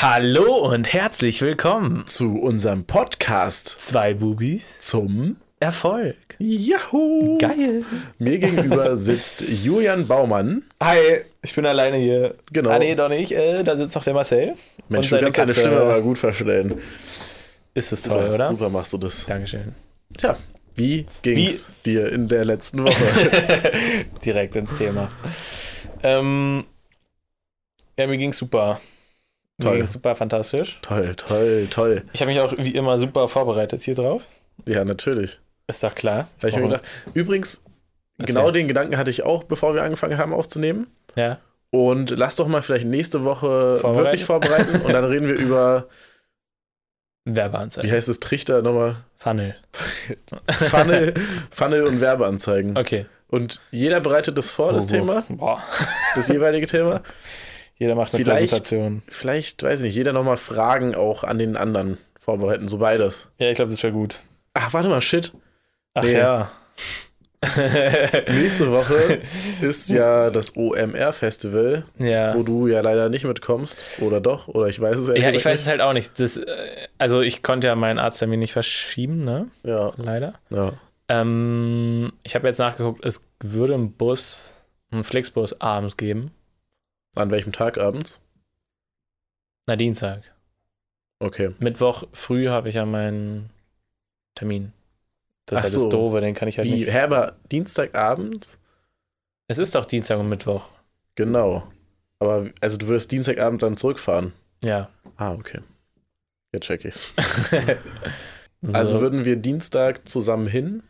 Hallo und herzlich willkommen zu unserem Podcast Zwei Bubis zum Erfolg. Yahoo! Geil. Mir gegenüber sitzt Julian Baumann. Hi, ich bin alleine hier. Genau. Ah, nee, doch nicht. Äh, da sitzt noch der Marcel. Mensch, Und du seine kannst deine. Stimme aber gut verstellen. Ist es toll, oder? Super machst du das. Dankeschön. Tja, wie ging's dir in der letzten Woche? Direkt ins Thema. Ähm, ja, mir ging's super. Toll. super fantastisch. toll, toll, toll. Ich habe mich auch wie immer super vorbereitet hier drauf. Ja, natürlich. Ist doch klar. Hab ich mir gedacht. Übrigens, Erzähl. genau den Gedanken hatte ich auch, bevor wir angefangen haben aufzunehmen. Ja. Und lass doch mal vielleicht nächste Woche Vorbereiten? wirklich vorbereiten und dann reden wir über, Werbeanzeige. wie heißt es, Trichter nochmal? Funnel. Funnel, Funnel und Werbeanzeigen. Okay. Und jeder bereitet das vor, das Oh, Thema, Boah. das jeweilige Thema. Jeder macht eine Vielleicht- Präsentation. Vielleicht, weiß ich nicht, jeder nochmal Fragen auch an den anderen vorbereiten, so beides. Ja, ich glaube, das wäre gut. Ach, warte mal, shit. Ach Nee. ja. Nächste Woche ist ja das OMR-Festival, ja. wo du ja leider nicht mitkommst. Oder doch? Oder ich weiß es ehrlich Ja, ich weiß es halt auch nicht. Das, äh, also ich konnte ja meinen Arzttermin nicht verschieben, ne? nicht. Ja, Leider. ja. Ähm, ich habe jetzt nachgeguckt, es würde einen Bus, einen Flixbus abends geben. An welchem Tag abends? Na, Dienstag. Okay. Mittwoch früh habe ich ja meinen Termin. Das Ach ist halt so. das Doofe, den kann ich halt Wie, nicht. Herber, Dienstagabends? Es ist doch Dienstag und Mittwoch. Genau. Aber, also du würdest Dienstagabend dann zurückfahren? Ja. Ah, okay. Jetzt check ich's. Also so. würden wir Dienstag zusammen hin?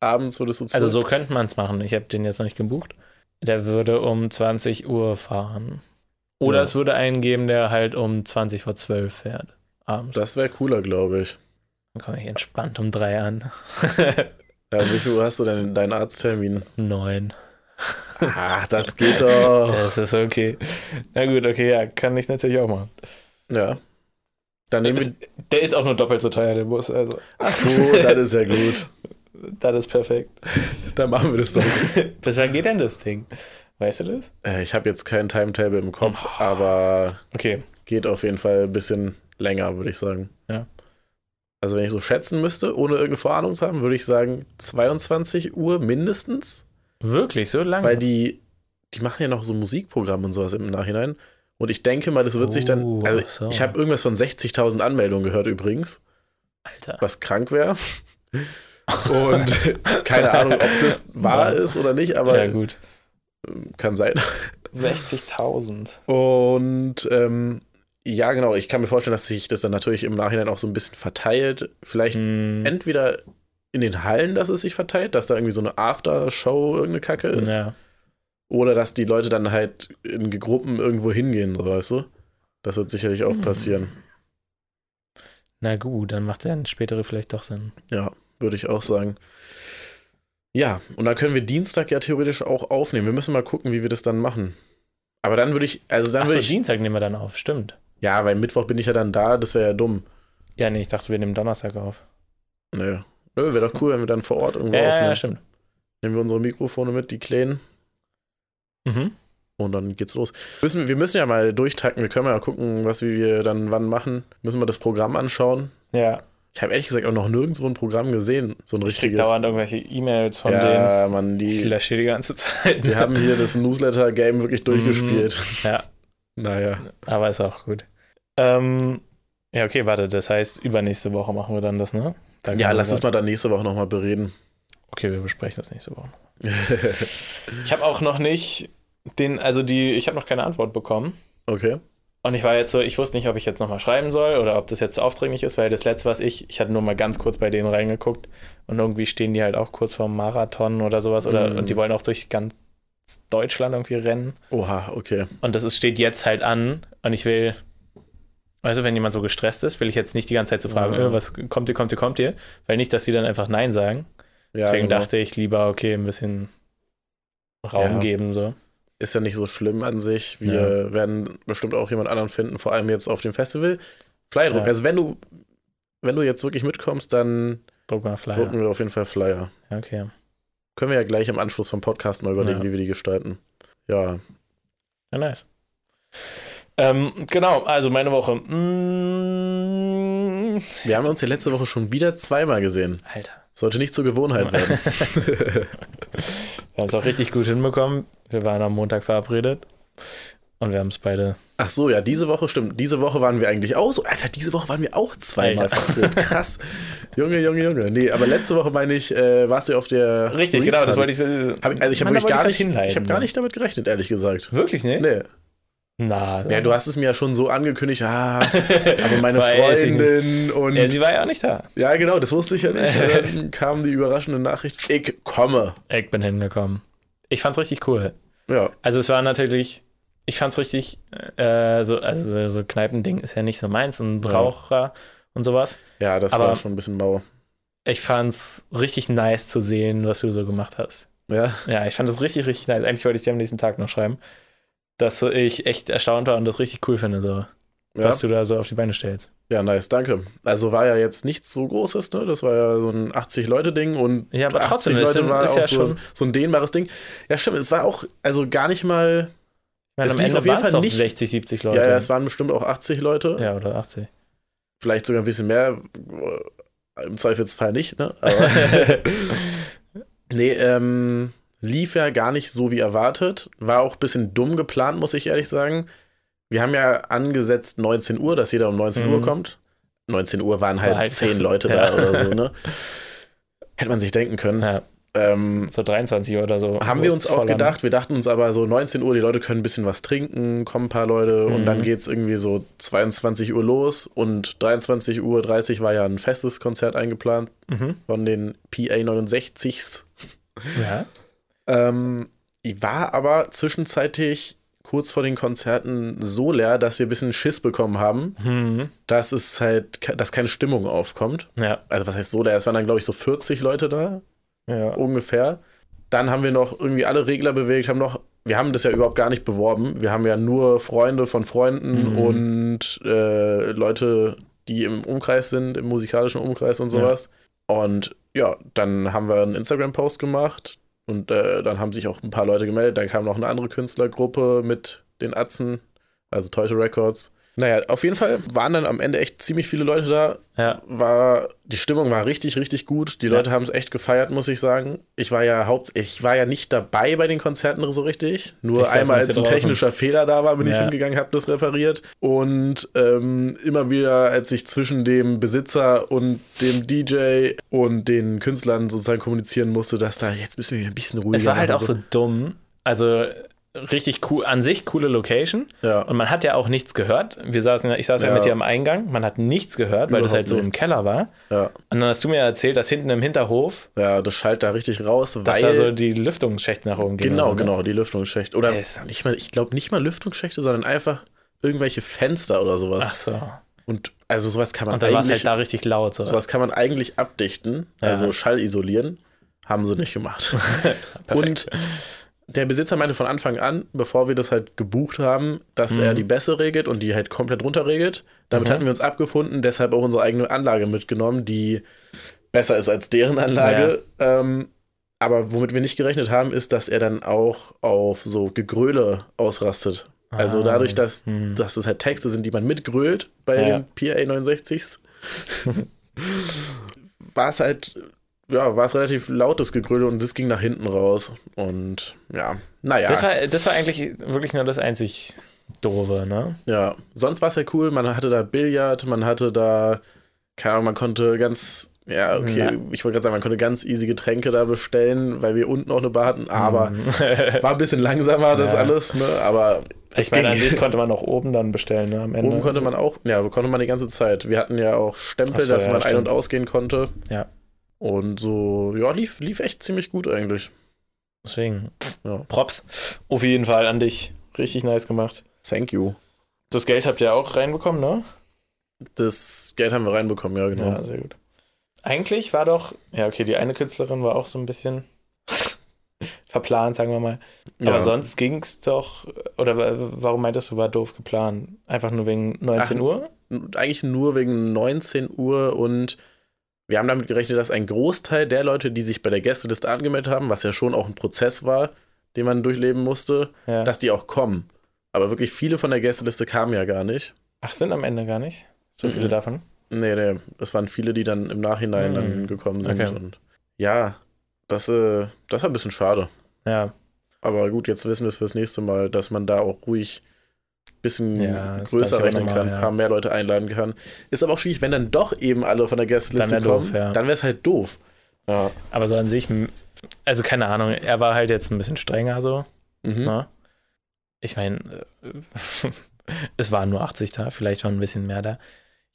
Abends würdest du zurück? also so könnte man es machen. Ich habe den jetzt noch nicht gebucht. Der würde um 20 Uhr fahren. Oder Ja. es würde einen geben, der halt um 20 vor 12 fährt. Abends. Das wäre cooler, glaube ich. Dann komme ich entspannt um drei an. Ja, wie viel Uhr hast du denn deinen Arzttermin? Neun. Ach, das geht doch. Das ist okay. Na gut, okay, ja, kann ich natürlich auch machen. Ja. Dann wir. Ist, der ist auch nur doppelt so teuer, der Bus. Also, Ach so, das ist ja gut. Das ist perfekt. Dann machen wir das doch. Bis wann geht denn das Ding? Weißt du das? Äh, Ich habe jetzt kein Timetable im Kopf, Oh. aber Okay. geht auf jeden Fall ein bisschen länger, würde ich sagen. Ja. Also, wenn ich so schätzen müsste, ohne irgendeine Vorahnung zu haben, würde ich sagen 22 Uhr mindestens. Wirklich, so lange? Weil die, die machen ja noch so Musikprogramme und sowas im Nachhinein. Und ich denke mal, das wird sich dann. Oh, Also, so. ich habe irgendwas von 60.000 Anmeldungen gehört übrigens, Alter. was krank wäre. Und keine Ahnung, ob das wahr ist oder nicht, aber ja, gut. kann sein. 60.000. Und ähm, ja, genau, ich kann mir vorstellen, dass sich das dann natürlich im Nachhinein auch so ein bisschen verteilt. Vielleicht Hm, entweder in den Hallen, dass es sich verteilt, dass da irgendwie so eine Aftershow irgendeine Kacke ist. ja. Oder dass die Leute dann halt in Gruppen irgendwo hingehen, so weißt du? Das wird sicherlich auch Hm. passieren. Na gut, dann macht der spätere vielleicht doch Sinn. Ja, würde ich auch sagen. Ja, und dann können wir Dienstag ja theoretisch auch aufnehmen. Wir müssen mal gucken, wie wir das dann machen. Aber dann würde ich, also dann würde ich, Dienstag nehmen wir dann auf, stimmt. ja, weil Mittwoch bin ich ja dann da, das wäre ja dumm. Ja, nee, ich dachte, wir nehmen Donnerstag auf. Nö, Nö wäre doch cool, wenn wir dann vor Ort irgendwo Ja, ja, aufnehmen. ja, stimmt. Nehmen wir unsere Mikrofone mit, die kleinen, Mhm. und dann geht's los. Müssen, wir müssen ja mal durchtakten, wir können mal gucken, was wir dann wann machen. Müssen wir das Programm anschauen. Ja, Ich habe ehrlich gesagt auch noch nirgendwo ein Programm gesehen, so ein ich krieg richtiges. dauernd irgendwelche E-Mails von denen. ja, Mann, Ich die, lösche die ganze Zeit. die haben hier das Newsletter-Game wirklich durchgespielt. Ja, Naja. aber ist auch gut. Ähm, ja, okay, warte, das heißt, übernächste Woche machen wir dann das, ne? Da Ja, lass uns mal dann nächste Woche nochmal bereden. Okay, wir besprechen das nächste Woche. Ich habe auch noch nicht den, also die, ich habe noch keine Antwort bekommen. okay. Und ich war jetzt so, ich wusste nicht, ob ich jetzt nochmal schreiben soll oder ob das jetzt zu aufdringlich ist, weil das letzte, was ich, ich hatte nur mal ganz kurz bei denen reingeguckt und irgendwie stehen die halt auch kurz vorm Marathon oder sowas oder Mhm. und die wollen auch durch ganz Deutschland irgendwie rennen. Oha, okay. Und das ist, steht jetzt halt an und ich will, also wenn jemand so gestresst ist, will ich jetzt nicht die ganze Zeit so fragen, Ja. äh, was kommt ihr, kommt ihr, kommt ihr, weil nicht, dass sie dann einfach Nein sagen. Ja, Deswegen genau. dachte ich lieber, okay, ein bisschen Raum Ja. geben, so. Ist ja nicht so schlimm an sich. Wir werden bestimmt auch jemand anderen finden, vor allem jetzt auf dem Festival. Flyerdruck. Ja. Also wenn du, wenn du jetzt wirklich mitkommst, dann Druck mal Flyer. drucken wir auf jeden Fall Flyer. Ja, okay. Können wir ja gleich im Anschluss vom Podcast mal überlegen, Ja. wie wir die gestalten. Ja, Ja, nice. Ähm, genau, also meine Woche. Mm, Wir haben uns ja letzte Woche schon wieder zweimal gesehen. Alter. Sollte nicht zur Gewohnheit werden. Wir haben es auch richtig gut hinbekommen. Wir waren am Montag verabredet. Und wir haben es beide. Ach so, ja, diese Woche stimmt. Diese Woche waren wir eigentlich auch so. Alter, diese Woche waren wir auch zweimal Alter. verabredet. Krass. Junge, Junge, Junge. Nee, aber letzte Woche meine ich, äh, warst du auf der. Richtig, genau, das wollte ich so. Hab ich, also ich habe gar nicht, ich habe gar nicht damit gerechnet, ehrlich gesagt. Wirklich, ne? Nee. Na, Ja, du hast es mir ja schon so angekündigt, ah, aber meine Freundin und. Ja, sie war ja auch nicht da. Ja, genau, das wusste ich ja nicht. Dann kam die überraschende Nachricht, ich komme. Ich bin hingekommen. Ich fand's richtig cool. Ja, Also es war natürlich, ich fand's richtig, äh, so, also so, Kneipending ist ja nicht so meins und Ja. Raucher und sowas. ja, das Aber- war schon ein bisschen mau. Ich fand's richtig nice zu sehen, was du so gemacht hast. Ja, Ja, ich fand das richtig, richtig nice. Eigentlich wollte ich dir am nächsten Tag noch schreiben, dass ich echt erstaunt war und das richtig cool finde, so, ja, was du da so auf die Beine stellst. ja, nice, danke. Also war ja jetzt nichts so Großes, ne? Das war ja so ein 80-Leute-Ding und Ja, aber 80 trotzdem, es Leute sind- war ist auch ja so, schon- so ein dehnbares Ding. Ja, stimmt, es war auch, also gar nicht mal, meine, Es am Ende auf jeden Fall nicht- 60, 70 Leute. ja, ja, es waren bestimmt auch 80 Leute. Ja, oder 80. Vielleicht sogar ein bisschen mehr, äh, im Zweifelsfall nicht, ne? Aber nee, ähm, lief ja gar nicht so wie erwartet. War auch ein bisschen dumm geplant, muss ich ehrlich sagen. Wir haben ja angesetzt 19 Uhr, dass jeder um 19 Mhm. Uhr kommt. 19 Uhr waren halt, halt- 10 Leute Ja. da oder so, ne? Hätte man sich denken können. Ja, Ähm, so 23 Uhr oder so. haben wir uns auch Voll an. gedacht, wir dachten uns aber so 19 Uhr, die Leute können ein bisschen was trinken, kommen ein paar Leute und Mhm. dann geht es irgendwie so 22 Uhr los und 23 Uhr 30 war ja ein festes Konzert eingeplant Mhm. von den PA 69s. Ja. Ähm, ich war aber zwischenzeitlich kurz vor den Konzerten so leer, dass wir ein bisschen Schiss bekommen haben, Mhm. dass es halt, dass keine Stimmung aufkommt. Ja. Also was heißt so leer? Es waren dann, glaube ich, so 40 Leute da, Ja. ungefähr. Dann haben wir noch irgendwie alle Regler bewegt, haben noch, wir haben das ja überhaupt gar nicht beworben. Wir haben ja nur Freunde von Freunden Mhm. und äh, Leute, die im Umkreis sind, im musikalischen Umkreis und sowas. Und ja, dann haben wir einen Instagram-Post gemacht und äh, dann haben sich auch ein paar Leute gemeldet. Dann kam noch eine andere Künstlergruppe mit den Atzen, also Teute Records. Naja, auf jeden Fall waren dann am Ende echt ziemlich viele Leute da Ja. war, die Stimmung war richtig, richtig gut. Die Ja. Leute haben es echt gefeiert, muss ich sagen. Ich war ja haupt, ich war ja nicht dabei bei den Konzerten so richtig. Nur Ich einmal, als ein draußen. technischer Fehler da war, bin ich Ja. hingegangen, habe das repariert. Und ähm, immer wieder, als ich zwischen dem Besitzer und dem DJ und den Künstlern sozusagen kommunizieren musste, dass da jetzt müssen wir wieder ein bisschen ruhiger Es war halt auch so dumm. Also richtig cool, an sich coole Location. Ja. Und man hat ja auch nichts gehört. Wir saßen, ich saß ja, Ja. mit dir am Eingang. Man hat nichts gehört, weil das Überhaupt halt so im nichts. Keller war. ja, Und dann hast du mir erzählt, dass hinten im Hinterhof, ja, das schallt da richtig raus, dass weil da so die Lüftungsschächte nach oben gehen. Genau, so, ne? genau, die Lüftungsschächte. Oder Yes. nicht mal, ich glaube nicht mal Lüftungsschächte, sondern einfach irgendwelche Fenster oder sowas. Ach so. Und also sowas kann man Und dann war es halt da richtig laut. So. sowas kann man eigentlich abdichten, also Schall isolieren. Haben sie nicht gemacht. Und der Besitzer meinte von Anfang an, bevor wir das halt gebucht haben, dass Mhm. er die Bässe regelt und die halt komplett runterregelt. Damit Mhm. hatten wir uns abgefunden, deshalb auch unsere eigene Anlage mitgenommen, die besser ist als deren Anlage. Ähm, aber womit wir nicht gerechnet haben, ist, dass er dann auch auf so Gegröle ausrastet. Also Ah. dadurch, dass, Hm. dass es halt Texte sind, die man mitgrölt bei Ja. den PA 69s, war es halt, ja, war es relativ lautes Gegröle und das ging nach hinten raus. Und ja, naja. Das, war, das war eigentlich wirklich nur das einzig Doofe, ne? Ja, sonst war es ja cool. Man hatte da Billard, man hatte da, keine Ahnung, man konnte ganz, ja, okay, Ja. ich wollte gerade sagen, man konnte ganz easy Getränke da bestellen, weil wir unten auch eine Bar hatten, aber Mhm. war ein bisschen langsamer das Ja. alles, ne? Aber ich meine, an sich konnte man auch oben dann bestellen, ne? Am Ende. Oben konnte man auch, ja, konnte man die ganze Zeit. Wir hatten ja auch Stempel, so, dass ja, man ein- stimmt. und ausgehen konnte. Ja. Und so, ja, lief, lief echt ziemlich gut eigentlich. Deswegen. Ja. Props. Auf jeden Fall an dich. Richtig nice gemacht. Thank you. Das Geld habt ihr auch reinbekommen, ne? Das Geld haben wir reinbekommen, ja, genau. Ja, sehr gut. Eigentlich war doch, ja, okay, die eine Künstlerin war auch so ein bisschen verplant, sagen wir mal. Aber Ja. sonst ging es doch, oder wa- warum meintest du, war doof geplant? Einfach nur wegen 19 Ach, Uhr? eigentlich nur wegen 19 Uhr und wir haben damit gerechnet, dass ein Großteil der Leute, die sich bei der Gästeliste angemeldet haben, was ja schon auch ein Prozess war, den man durchleben musste, Ja. dass die auch kommen. Aber wirklich viele von der Gästeliste kamen ja gar nicht. Ach, sind am Ende gar nicht so viele Mhm. davon? Nee, nee, das waren viele, die dann im Nachhinein Hm. dann gekommen sind. Okay. Und ja, das, äh, das war ein bisschen schade. Ja, Aber gut, jetzt wissen wir es fürs nächste Mal, dass man da auch ruhig bisschen Ja, größer rechnen kann, ein ja. paar mehr Leute einladen kann. Ist aber auch schwierig, wenn dann doch eben alle von der wär kommen, doof, ja. dann wäre es halt doof. Ja. aber so an sich, also keine Ahnung, er war halt jetzt ein bisschen strenger so. Mhm. Ne? Ich meine, es waren nur 80 da, vielleicht waren ein bisschen mehr da.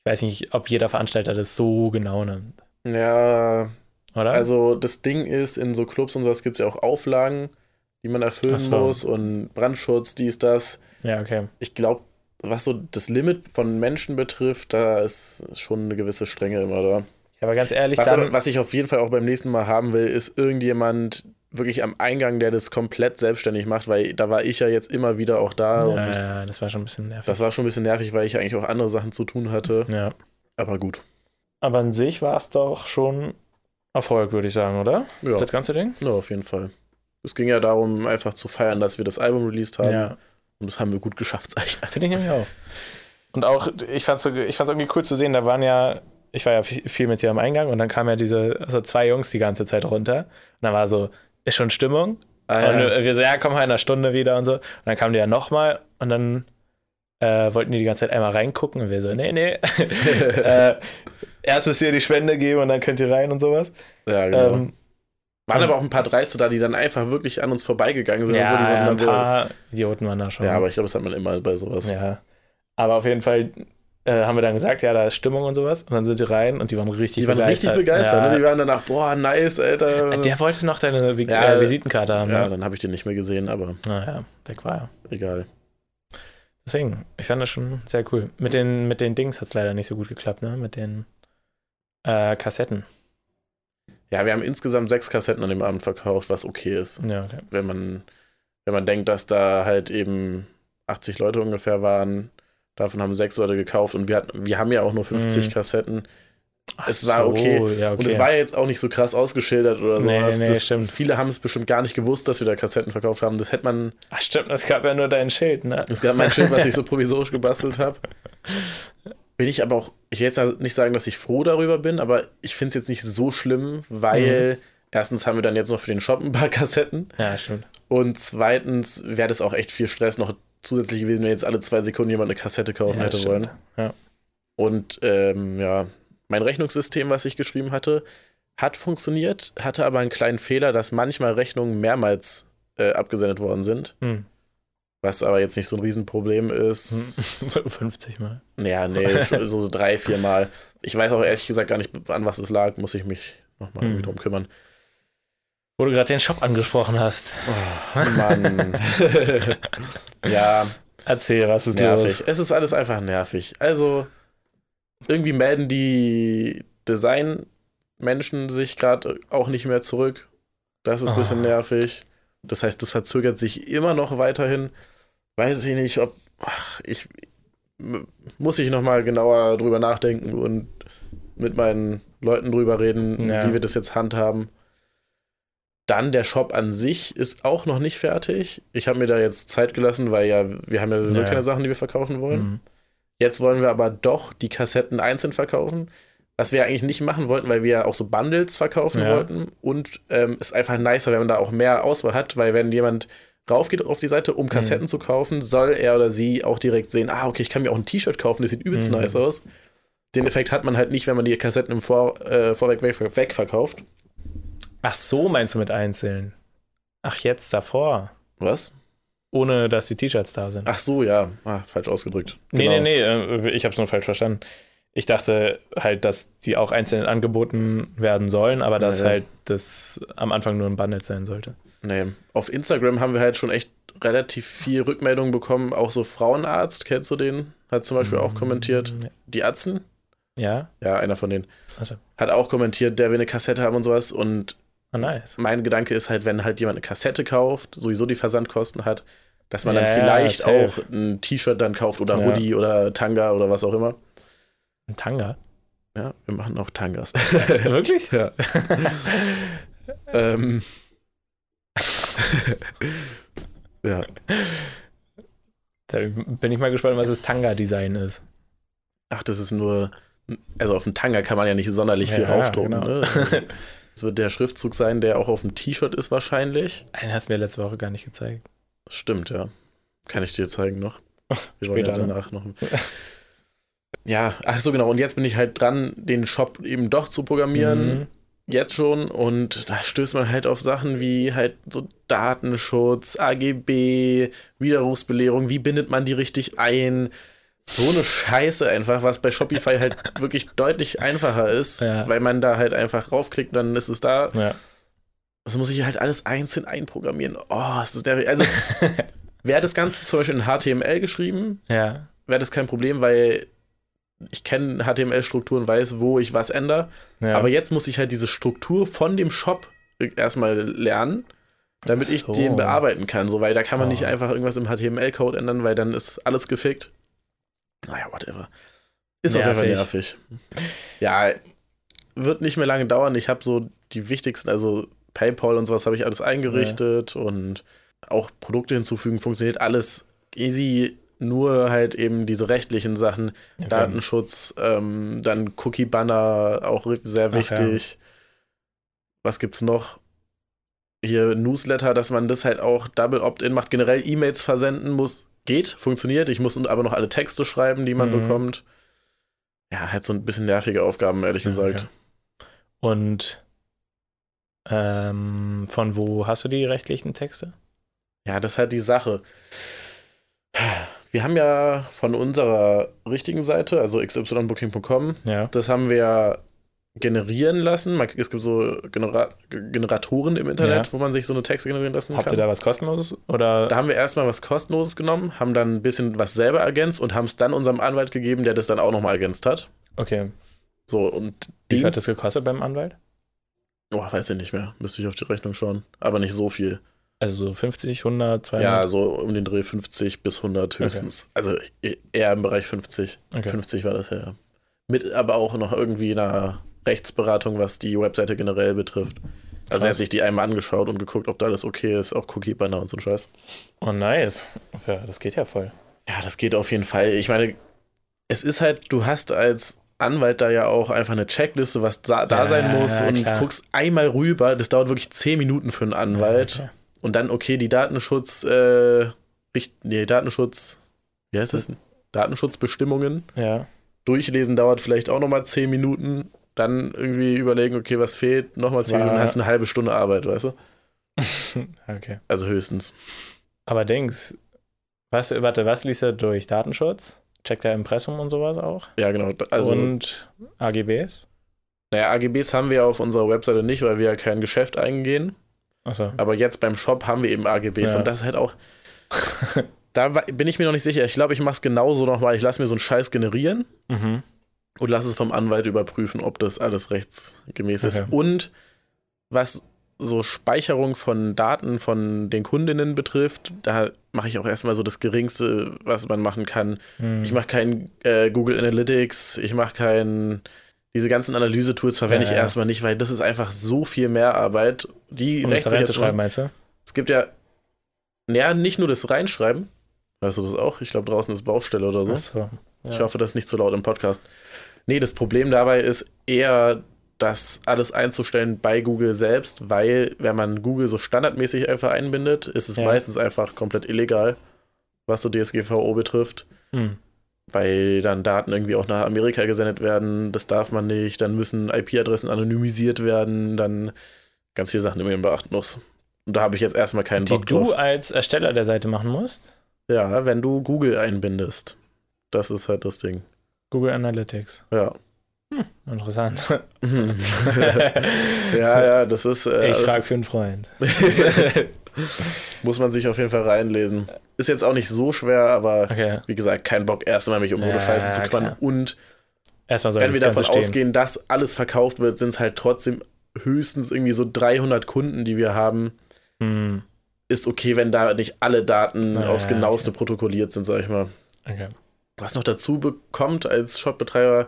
Ich weiß nicht, ob jeder Veranstalter das so genau nimmt, ja, oder? also das Ding ist, in so Clubs und sowas gibt es ja auch Auflagen, die man erfüllen so. muss und Brandschutz, dies, das. Ja, okay. Ich glaube, was so das Limit von Menschen betrifft, da ist schon eine gewisse Strenge immer da. Ja, aber ganz ehrlich, Was, aber, was ich auf jeden Fall auch beim nächsten Mal haben will, ist irgendjemand wirklich am Eingang, der das komplett selbstständig macht, weil da war ich ja jetzt immer wieder auch da ja, ja, das war schon ein bisschen nervig. das war schon ein bisschen nervig, weil ich eigentlich auch andere Sachen zu tun hatte. ja. Aber gut. Aber an sich war es doch schon Erfolg, würde ich sagen, oder? Ja, Das ganze Ding? ja, auf jeden Fall. Es ging ja darum, einfach zu feiern, dass wir das Album released haben. Ja. Und das haben wir gut geschafft, sag ich. Finde ich nämlich auch. Und auch, ich fand es ich fand's irgendwie cool zu sehen, da waren ja, ich war ja viel mit dir am Eingang und dann kamen ja diese, also zwei Jungs die ganze Zeit runter. Und dann war so, ist schon Stimmung? Ah, Und ja. wir so, ja, komm, in einer Stunde wieder und so. Und dann kamen die ja nochmal und dann äh, wollten die die ganze Zeit einmal reingucken und wir so, nee, nee. äh, erst müsst ihr die Spende geben und dann könnt ihr rein und sowas. ja, genau. Ähm, Waren aber auch ein paar Dreiste da, die dann einfach wirklich an uns vorbeigegangen sind. ja, und so, ja, ein paar Idioten waren da schon. ja, aber ich glaube, das hat man immer bei sowas. Ja. Aber auf jeden Fall äh, haben wir dann gesagt, ja, da ist Stimmung und sowas. Und dann sind die rein und die waren richtig Die waren begeistert. richtig begeistert. Ja. Ne? Die waren danach, boah, nice, Alter. Der wollte noch deine Vi Ja, äh, Visitenkarte haben. ja, Ja, dann habe ich den nicht mehr gesehen, aber naja, weg war er. egal. Deswegen, ich fand das schon sehr cool. Mit den, mit den Dings hat es leider nicht so gut geklappt, ne? Mit den äh, Kassetten. Ja, wir haben insgesamt sechs Kassetten an dem Abend verkauft, was okay ist. Ja, okay. Wenn man, wenn man denkt, dass da halt eben 80 Leute ungefähr waren, davon haben sechs Leute gekauft und wir, hatten, wir haben ja auch nur 50 Mhm. Kassetten. Ach Es war okay. Ja, okay. Und es war ja jetzt auch nicht so krass ausgeschildert oder Nee, sowas. nee, das, stimmt. Viele haben es bestimmt gar nicht gewusst, dass wir da Kassetten verkauft haben. Das hätte man. Ach, stimmt, es gab ja nur dein Schild, ne? Es gab mein Schild, was ich so provisorisch gebastelt habe. Bin ich aber auch, ich will jetzt nicht sagen, dass ich froh darüber bin, aber ich finde es jetzt nicht so schlimm, weil Mhm. erstens haben wir dann jetzt noch für den Shop ein paar Kassetten Ja, stimmt. und zweitens wäre das auch echt viel Stress noch zusätzlich gewesen, wenn jetzt alle zwei Sekunden jemand eine Kassette kaufen Ja, hätte stimmt. wollen. Ja. Und ähm, ja, mein Rechnungssystem, was ich geschrieben hatte, hat funktioniert, hatte aber einen kleinen Fehler, dass manchmal Rechnungen mehrmals äh, abgesendet worden sind, Hm. Was aber jetzt nicht so ein Riesenproblem ist. so 50 Mal. Ja, nee, so, so drei, vier Mal. Ich weiß auch ehrlich gesagt gar nicht, an was es lag, muss ich mich nochmal Hm. drum kümmern. Wo du gerade den Shop angesprochen hast. Oh, Mann. ja, Erzähl, was ist nervig. los? Es ist alles einfach nervig. Also, irgendwie melden die Design-Menschen sich gerade auch nicht mehr zurück. Das ist ein bisschen Ah. nervig. Das heißt, das verzögert sich immer noch weiterhin. Weiß ich nicht, ob. Ach, ich. Muss ich nochmal genauer drüber nachdenken und mit meinen Leuten drüber reden, Ja. wie wir das jetzt handhaben. Dann der Shop an sich ist auch noch nicht fertig. Ich habe mir da jetzt Zeit gelassen, weil ja, wir haben ja sowieso Ja. keine Sachen, die wir verkaufen wollen. Hm. Jetzt wollen wir aber doch die Kassetten einzeln verkaufen. Was wir eigentlich nicht machen wollten, weil wir ja auch so Bundles verkaufen Ja. wollten. Und ähm, ist einfach nicer, wenn man da auch mehr Auswahl hat, weil wenn jemand raufgeht auf die Seite, um Kassetten zu kaufen, soll er oder sie auch direkt sehen, ah, okay, ich kann mir auch ein T-Shirt kaufen, das sieht übelst Mhm. nice aus. Den Effekt hat man halt nicht, wenn man die Kassetten im Vor äh, Vorweg weg, wegverkauft. Ach so, meinst du mit einzeln? Ach, jetzt davor. Was? Ohne, dass die T-Shirts da sind. Ach so, ja. Ah, falsch ausgedrückt. nee, Genau. nee, nee, äh, ich hab's nur falsch verstanden. Ich dachte halt, dass die auch einzeln angeboten werden sollen, aber dass Ja, ja. halt das am Anfang nur ein Bundle sein sollte. Nee. Auf Instagram haben wir halt schon echt relativ viel Rückmeldungen bekommen. Auch so Frauenarzt, kennst du den? Hat zum Beispiel auch kommentiert. Die Atzen? Ja? Ja, einer von denen. Achso. Hat auch kommentiert, der will eine Kassette haben und sowas. Und Ah, nice. mein Gedanke ist halt, wenn halt jemand eine Kassette kauft, sowieso die Versandkosten hat, dass man Ja, dann ja, vielleicht safe. auch ein T-Shirt dann kauft oder Ja. Hoodie oder Tanga oder was auch immer. Ein Tanga? Ja, wir machen auch Tangas. Wirklich? ja. ähm. ja. Da bin ich mal gespannt, was das Tanga-Design ist. Ach, das ist nur. Also auf dem Tanga kann man ja nicht sonderlich viel Ja, raufdrucken. genau. Ne? Das wird der Schriftzug sein, der auch auf dem T-Shirt ist wahrscheinlich. Einen hast du mir letzte Woche gar nicht gezeigt. Stimmt, ja. Kann ich dir zeigen noch. Wir Später, ja danach noch. Ja, ach so genau. Und jetzt bin ich halt dran, den Shop eben doch zu programmieren. Mhm. Jetzt schon. Und da stößt man halt auf Sachen wie halt so Datenschutz, AGB, Widerrufsbelehrung. Wie bindet man die richtig ein? So eine Scheiße einfach, was bei Shopify halt wirklich deutlich einfacher ist, Ja. weil man da halt einfach raufklickt, dann ist es da. Ja. Das muss ich halt alles einzeln einprogrammieren. Oh, ist das nervig. Also, wäre das Ganze zum Beispiel in HTML geschrieben, ja. wäre das kein Problem, weil ich kenne HTML-Strukturen, weiß, wo ich was ändere. ja. Aber jetzt muss ich halt diese Struktur von dem Shop erstmal lernen, damit Ach ich so. den bearbeiten kann. So, weil da kann man Oh. nicht einfach irgendwas im HTML-Code ändern, weil dann ist alles gefickt. Naja, whatever. Ist auf jeden Fall Nervig. nervig. Ja, wird nicht mehr lange dauern. Ich habe so die wichtigsten, also PayPal und sowas habe ich alles eingerichtet und auch Produkte hinzufügen funktioniert alles easy. Nur halt eben diese rechtlichen Sachen, Okay. Datenschutz, ähm, dann Cookie-Banner, auch sehr Ach ja. wichtig. Was gibt's noch? Hier Newsletter, dass man das halt auch Double Opt-in macht, generell E-Mails versenden muss. Geht, funktioniert. Ich muss aber noch alle Texte schreiben, die man Mhm. bekommt. Ja, halt so ein bisschen nervige Aufgaben, ehrlich gesagt. okay. Und ähm, von wo hast du die rechtlichen Texte? Ja, das ist halt die Sache. Wir haben ja von unserer richtigen Seite, also xybooking.com, Ja. das haben wir generieren lassen. Es gibt so Genera Generatoren im Internet, Ja. wo man sich so eine Texte generieren lassen Habt kann. ihr da was kostenloses? Oder? Da haben wir erstmal was kostenloses genommen, haben dann ein bisschen was selber ergänzt und haben es dann unserem Anwalt gegeben, der das dann auch nochmal ergänzt hat. okay. So, und Wie viel hat das gekostet beim Anwalt? oh, weiß ich nicht mehr, müsste ich auf die Rechnung schauen, aber nicht so viel. Also so 50, 100, 200? Ja, so um den Dreh 50 bis 100 höchstens. Also e- eher im Bereich 50. okay. 50 war das ja. Mit aber auch noch irgendwie einer Rechtsberatung, was die Webseite generell betrifft. Also er hat sich die einmal angeschaut und geguckt, ob da alles okay ist, auch Cookie-Banner und so ein Scheiß. Oh, nice. Das, ja, das geht ja voll. Ja, das geht auf jeden Fall. Ich meine, es ist halt, du hast als Anwalt da ja auch einfach eine Checkliste, was da, Ja, sein muss ja, und klar. guckst einmal rüber. Das dauert wirklich 10 Minuten für einen Anwalt. Okay. Und dann, okay, die Datenschutz, äh, Richt- nee, Datenschutz, wie heißt das? Datenschutzbestimmungen Ja. durchlesen dauert vielleicht auch nochmal 10 Minuten. Dann irgendwie überlegen, okay, was fehlt, nochmal 10 War- Minuten, hast eine halbe Stunde Arbeit, weißt du? okay. Also höchstens. Aber Dings, was, warte, was liest er durch? Datenschutz? Checkt er Impressum und sowas auch? Ja, genau. Also, und AGBs? naja, AGBs haben wir auf unserer Webseite nicht, weil wir ja kein Geschäft eingehen. Achso. Aber jetzt beim Shop haben wir eben AGBs Ja. und das ist halt auch. da bin ich mir noch nicht sicher. Ich glaube, ich mache es genauso nochmal. Ich lasse mir so einen Scheiß generieren Mhm. und lasse es vom Anwalt überprüfen, ob das alles rechtsgemäß ist. Okay. Und was so Speicherung von Daten von den Kundinnen betrifft, da mache ich auch erstmal so das Geringste, was man machen kann. Hm. Ich mache kein äh, Google Analytics, ich mache kein. Diese ganzen Analyse-Tools verwende Ja, ich ja. erstmal nicht, weil das ist einfach so viel mehr Arbeit. Die um das da reinzuschreiben, meinst du? Es gibt ja, ja, nicht nur das Reinschreiben. Weißt du das auch? Ich glaube, draußen ist Baustelle oder so. Achso. Ich hoffe, das ist nicht zu laut im Podcast. Nee, das Problem dabei ist eher, das alles einzustellen bei Google selbst, weil, wenn man Google so standardmäßig einfach einbindet, ist es Ja. meistens einfach komplett illegal, was so DSGVO betrifft, Hm. Weil dann Daten irgendwie auch nach Amerika gesendet werden. Das darf man nicht. Dann müssen IP-Adressen anonymisiert werden. Dann ganz viele Sachen, die man beachten muss. Und da habe ich jetzt erstmal keinen Die Bock du drauf. als Ersteller der Seite machen musst? Ja, wenn du Google einbindest. Das ist halt das Ding. Google Analytics. Ja. Interessant. ja, ja, das ist. Äh, ich alles- frage für einen Freund. muss man sich auf jeden Fall reinlesen. Ist jetzt auch nicht so schwer, aber Okay. wie gesagt, kein Bock, erst einmal mich um so eine Ja, Scheiße zu kümmern. Und Erstmal wenn wir davon stehen. ausgehen, dass alles verkauft wird, sind es halt trotzdem höchstens irgendwie so 300 Kunden, die wir haben. Hm. Ist okay, wenn da nicht alle Daten Ja, aufs genaueste okay. protokolliert sind, sag ich mal. Okay. Was noch dazu bekommt als Shopbetreiber,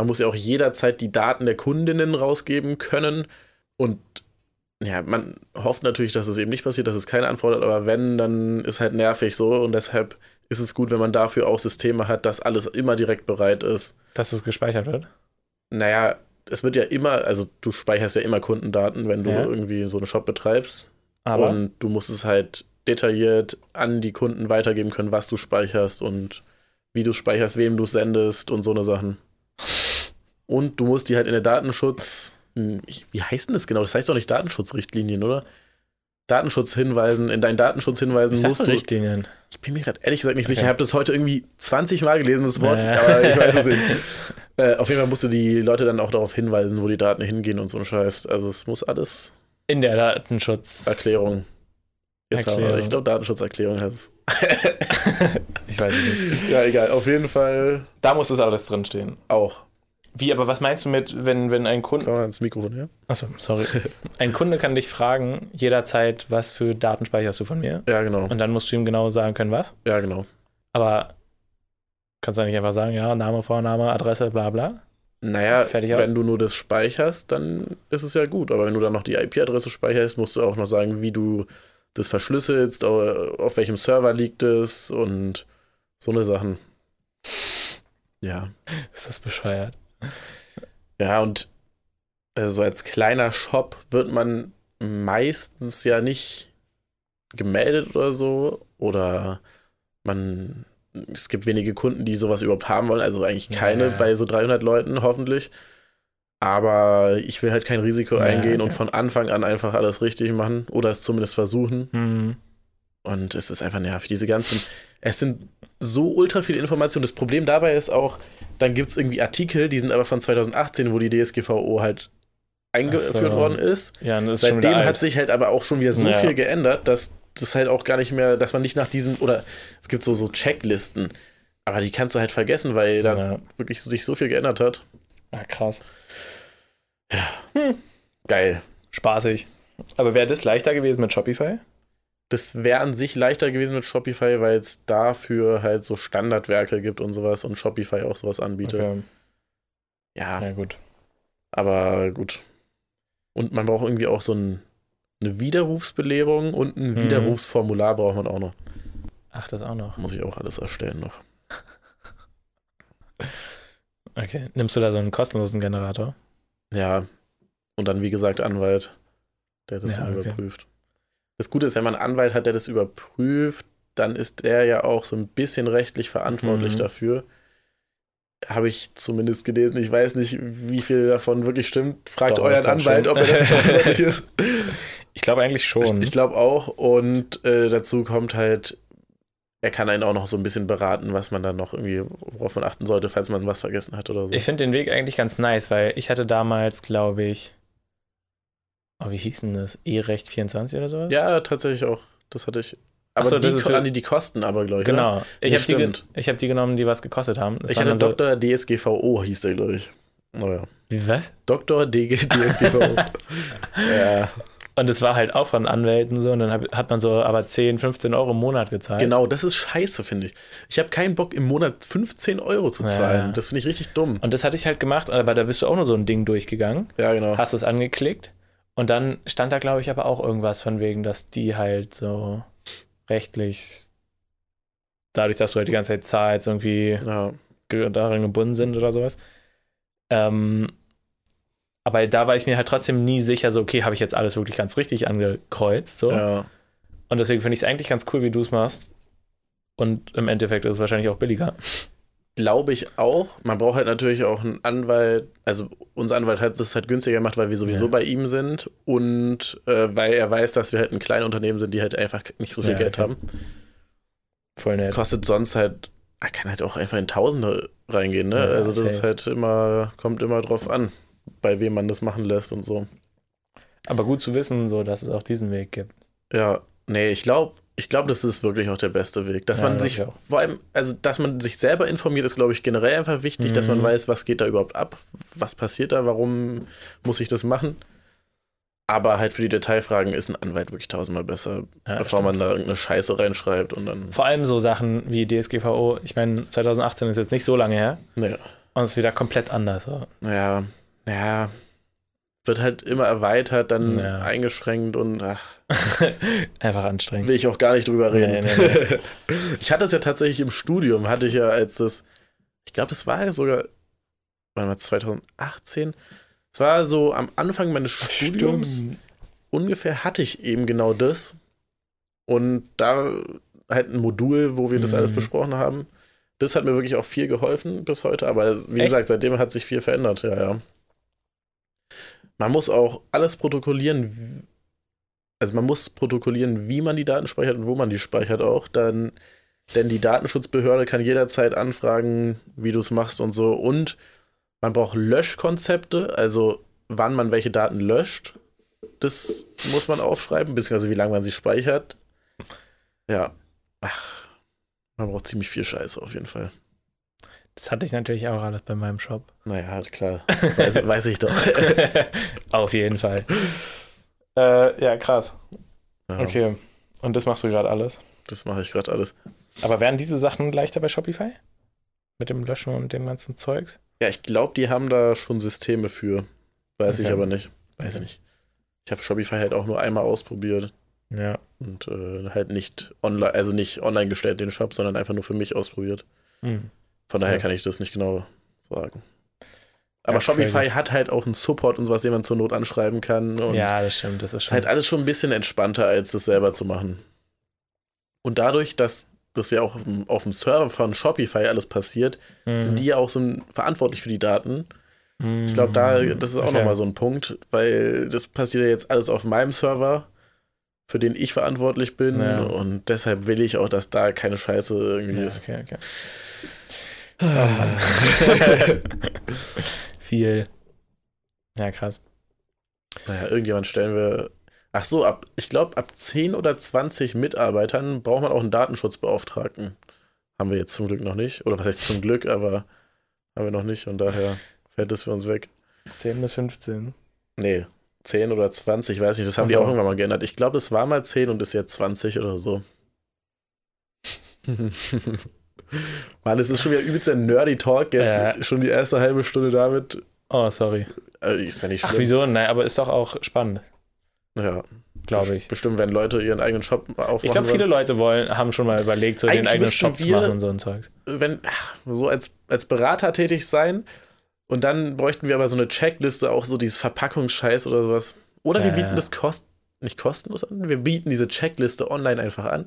man muss ja auch jederzeit die Daten der Kundinnen rausgeben können. Und ja, man hofft natürlich, dass es eben nicht passiert, dass es keine Antwort hat, aber wenn, dann ist halt nervig so. Und deshalb ist es gut, wenn man dafür auch Systeme hat, dass alles immer direkt bereit ist. Dass es gespeichert wird? Naja, es wird ja immer, also du speicherst ja immer Kundendaten, wenn du Ja. irgendwie so einen Shop betreibst. Aber Und du musst es halt detailliert an die Kunden weitergeben können, was du speicherst und wie du speicherst, wem du sendest und so eine Sachen. Und du musst die halt in der Datenschutz, wie heißt denn das genau? Das heißt doch nicht Datenschutzrichtlinien, oder? Datenschutzhinweisen, in deinen Datenschutzhinweisen ich musst du. Richtlinien. Ich bin mir gerade ehrlich gesagt nicht sicher. Okay. Ich habe das heute irgendwie 20 Mal gelesen, das Wort, Naja. aber ich weiß es nicht. Äh, auf jeden Fall musst du die Leute dann auch darauf hinweisen, wo die Daten hingehen und so ein Scheiß. Also es muss alles In der Datenschutz. Erklärung. Jetzt Erklärung. ich glaube, Datenschutzerklärung heißt es. Ich weiß es nicht. Ja, egal. Auf jeden Fall Da muss es alles drinstehen. auch. Wie, aber was meinst du mit, wenn, wenn ein Kunde. Komm mal ins Mikrofon, ja? Achso, sorry. Ein Kunde kann dich fragen, jederzeit, was für Daten speicherst du von mir? Ja, genau. Und dann musst du ihm genau sagen können, was. Ja, genau. Aber kannst du nicht einfach sagen, ja, Name, Vorname, Adresse, bla bla. Naja, Fertig aus. wenn du nur das speicherst, dann ist es ja gut. Aber wenn du dann noch die IP-Adresse speicherst, musst du auch noch sagen, wie du das verschlüsselst, au- auf welchem Server liegt es und so eine Sachen. Ja. Ist das bescheuert? Ja, und also so als kleiner Shop wird man meistens ja nicht gemeldet oder so. Oder man, es gibt wenige Kunden, die sowas überhaupt haben wollen. Also eigentlich keine Ja. bei so 300 Leuten, hoffentlich. Aber ich will halt kein Risiko Ja, eingehen und okay. von Anfang an einfach alles richtig machen oder es zumindest versuchen. Hm. Und es ist einfach nervig. Diese ganzen, es sind so ultra viele Informationen. Das Problem dabei ist auch, dann gibt es irgendwie Artikel, die sind aber von 2018, wo die DSGVO halt eingeführt so. worden ist. Ja, ist Seitdem hat alt. sich halt aber auch schon wieder so Ja. viel geändert, dass das halt auch gar nicht mehr, dass man nicht nach diesem, oder es gibt so, so Checklisten, aber die kannst du halt vergessen, weil da Ja. wirklich sich so viel geändert hat. Ah, krass. Geil. Spaßig. Aber wäre das leichter gewesen mit Shopify? Das wäre an sich leichter gewesen mit Shopify, weil es dafür halt so Standardwerke gibt und sowas und Shopify auch sowas anbietet. Okay. Ja, Ja, gut. aber gut. Und man braucht irgendwie auch so ein, eine Widerrufsbelehrung und ein Mhm. Widerrufsformular braucht man auch noch. Ach, das auch noch. Muss ich auch alles erstellen noch. Okay. Nimmst du da so einen kostenlosen Generator? Ja. Und dann, wie gesagt, Anwalt, der das Ja, okay. überprüft. Das Gute ist, wenn man einen Anwalt hat, der das überprüft, dann ist der ja auch so ein bisschen rechtlich verantwortlich Mhm. dafür. Habe ich zumindest gelesen. Ich weiß nicht, wie viel davon wirklich stimmt. Fragt Doch, euren Anwalt, schon. ob er dafür verantwortlich ist. Ich glaube eigentlich schon. Ich, ich glaube auch. Und äh, dazu kommt halt, er kann einen auch noch so ein bisschen beraten, was man dann noch irgendwie, worauf man achten sollte, falls man was vergessen hat oder so. Ich finde den Weg eigentlich ganz nice, weil ich hatte damals, glaube ich, oh, wie hieß denn das? E-Recht 24 oder sowas? ja, tatsächlich auch. Das hatte ich. Aber so, die, das ist ko- für- die, die kosten aber, glaube ich. Oder? Genau. Ich Ja, habe die, ich hab die genommen, die was gekostet haben. Das Ich hatte so, Dr. DSGVO, hieß der, glaube ich. Naja. Wie, was? Dr. DG DSGVO. ja, Und es war halt auch von Anwälten so und dann hat man so aber 10, 15 Euro im Monat gezahlt. genau, das ist scheiße, finde ich. Ich habe keinen Bock, im Monat 15 Euro zu Ja. zahlen. Das finde ich richtig dumm. Und das hatte ich halt gemacht, aber da bist du auch nur so ein Ding durchgegangen, Ja, genau. hast es angeklickt und dann stand da, glaube ich, aber auch irgendwas von wegen, dass die halt so rechtlich, dadurch, dass du halt die ganze Zeit zahlst, irgendwie Ja. daran gebunden sind oder sowas. Ähm, aber da war ich mir halt trotzdem nie sicher, so, okay, habe ich jetzt alles wirklich ganz richtig angekreuzt. So. ja. Und deswegen finde ich es eigentlich ganz cool, wie du es machst. Und im Endeffekt ist es wahrscheinlich auch billiger. Glaube ich auch. Man braucht halt natürlich auch einen Anwalt. Also, unser Anwalt hat das halt günstiger gemacht, weil wir sowieso Ja. bei ihm sind und äh, weil er weiß, dass wir halt ein kleines Unternehmen sind, die halt einfach nicht so viel Ja, Geld okay. haben. Voll nett. Kostet sonst halt, er kann halt auch einfach in Tausende reingehen, ne? Ja, also, das ist safe. halt immer, kommt immer drauf an, bei wem man das machen lässt und so. Aber gut zu wissen, so, dass es auch diesen Weg gibt. Ja, nee, ich glaube, ich glaube, das ist wirklich auch der beste Weg. Dass Ja, man sich, vor allem, also dass man sich selber informiert, ist, glaube ich, generell einfach wichtig, dass man Mhm. weiß, was geht da überhaupt ab, was passiert da, warum muss ich das machen. Aber halt für die Detailfragen ist ein Anwalt wirklich tausendmal besser, Ja, bevor stimmt. man da irgendeine Scheiße reinschreibt und dann. Vor allem so Sachen wie DSGVO. Ich meine, 2018 ist jetzt nicht so lange her. Naja, Und es ist wieder komplett anders. Naja, naja. Wird halt immer erweitert, dann Ja. eingeschränkt und ach, Einfach anstrengend. will ich auch gar nicht drüber reden. Nee, nee, ich hatte es ja tatsächlich im Studium, hatte ich ja als das, ich glaube, das war ja sogar, wann war 2018? Es war so am Anfang meines Studiums Stimmt. ungefähr hatte ich eben genau das. Und da halt ein Modul, wo wir das Mhm. alles besprochen haben. Das hat mir wirklich auch viel geholfen bis heute. Aber wie Echt? gesagt, seitdem hat sich viel verändert. Ja, ja. Man muss auch alles protokollieren. Also man muss protokollieren, wie man die Daten speichert und wo man die speichert auch. Dann, denn die Datenschutzbehörde kann jederzeit anfragen, wie du es machst und so. Und man braucht Löschkonzepte, also wann man welche Daten löscht. Das muss man aufschreiben, beziehungsweise wie lange man sie speichert. Ja. Ach, man braucht ziemlich viel Scheiße auf jeden Fall. Das hatte ich natürlich auch alles bei meinem Shop. Naja, klar. Weiß, weiß ich doch. Auf jeden Fall. Äh, ja, krass. Ja, Okay. Und das machst du gerade alles. Das mache ich gerade alles. Aber werden diese Sachen leichter bei Shopify? Mit dem Löschen und dem ganzen Zeugs? Ja, ich glaube, die haben da schon Systeme für. Weiß ich Okay. aber nicht. Weiß ich nicht. Ich habe Shopify halt auch nur einmal ausprobiert Ja. und äh, halt nicht online, also nicht online gestellt den Shop, sondern einfach nur für mich ausprobiert. Hm. Von daher Ja. kann ich das nicht genau sagen. Aber Ja, Shopify crazy. hat halt auch einen Support und sowas, den man zur Not anschreiben kann. Ja, das stimmt. Das ist ist halt alles schon ein bisschen entspannter, als das selber zu machen. Und dadurch, dass das ja auch auf dem, auf dem Server von Shopify alles passiert, Mhm. sind die ja auch so verantwortlich für die Daten. Ich glaube, da, das ist auch Okay. nochmal so ein Punkt, weil das passiert ja jetzt alles auf meinem Server, für den ich verantwortlich bin. Ja. Und deshalb will ich auch, dass da keine Scheiße irgendwie Ja, ist. okay, okay. Oh. Viel. Ja, krass. Naja, irgendjemand stellen wir. Ach so, ab, ich glaube, ab 10 oder 20 Mitarbeitern braucht man auch einen Datenschutzbeauftragten. Haben wir jetzt zum Glück noch nicht. Oder was heißt zum Glück, aber haben wir noch nicht und daher fällt das für uns weg. 10 bis 15. Nee, 10 oder 20, ich weiß nicht, das haben Ach die auch irgendwann mal geändert. Ich glaube, es war mal 10 und ist jetzt 20 oder so. Mann, es ist schon wieder übelst ein nerdy Talk jetzt. Ja. Schon die erste halbe Stunde damit. Oh, sorry. Äh, ist ja nicht Ach, schlimm. wieso? Nein, aber ist doch auch spannend, Ja, glaube ich. Bestimmt, wenn Leute ihren eigenen Shop aufmachen. Ich glaube, viele. Leute wollen, haben schon mal überlegt, so den Eigentlich eigenen müssten Shop zu wir- machen und so ein Zeugs. wenn ach, so als, als Berater tätig sein und dann bräuchten wir aber so eine Checkliste, auch so dieses Verpackungsscheiß oder sowas. Oder wir Ja, bieten das kost nicht kostenlos an, wir bieten diese Checkliste online einfach an.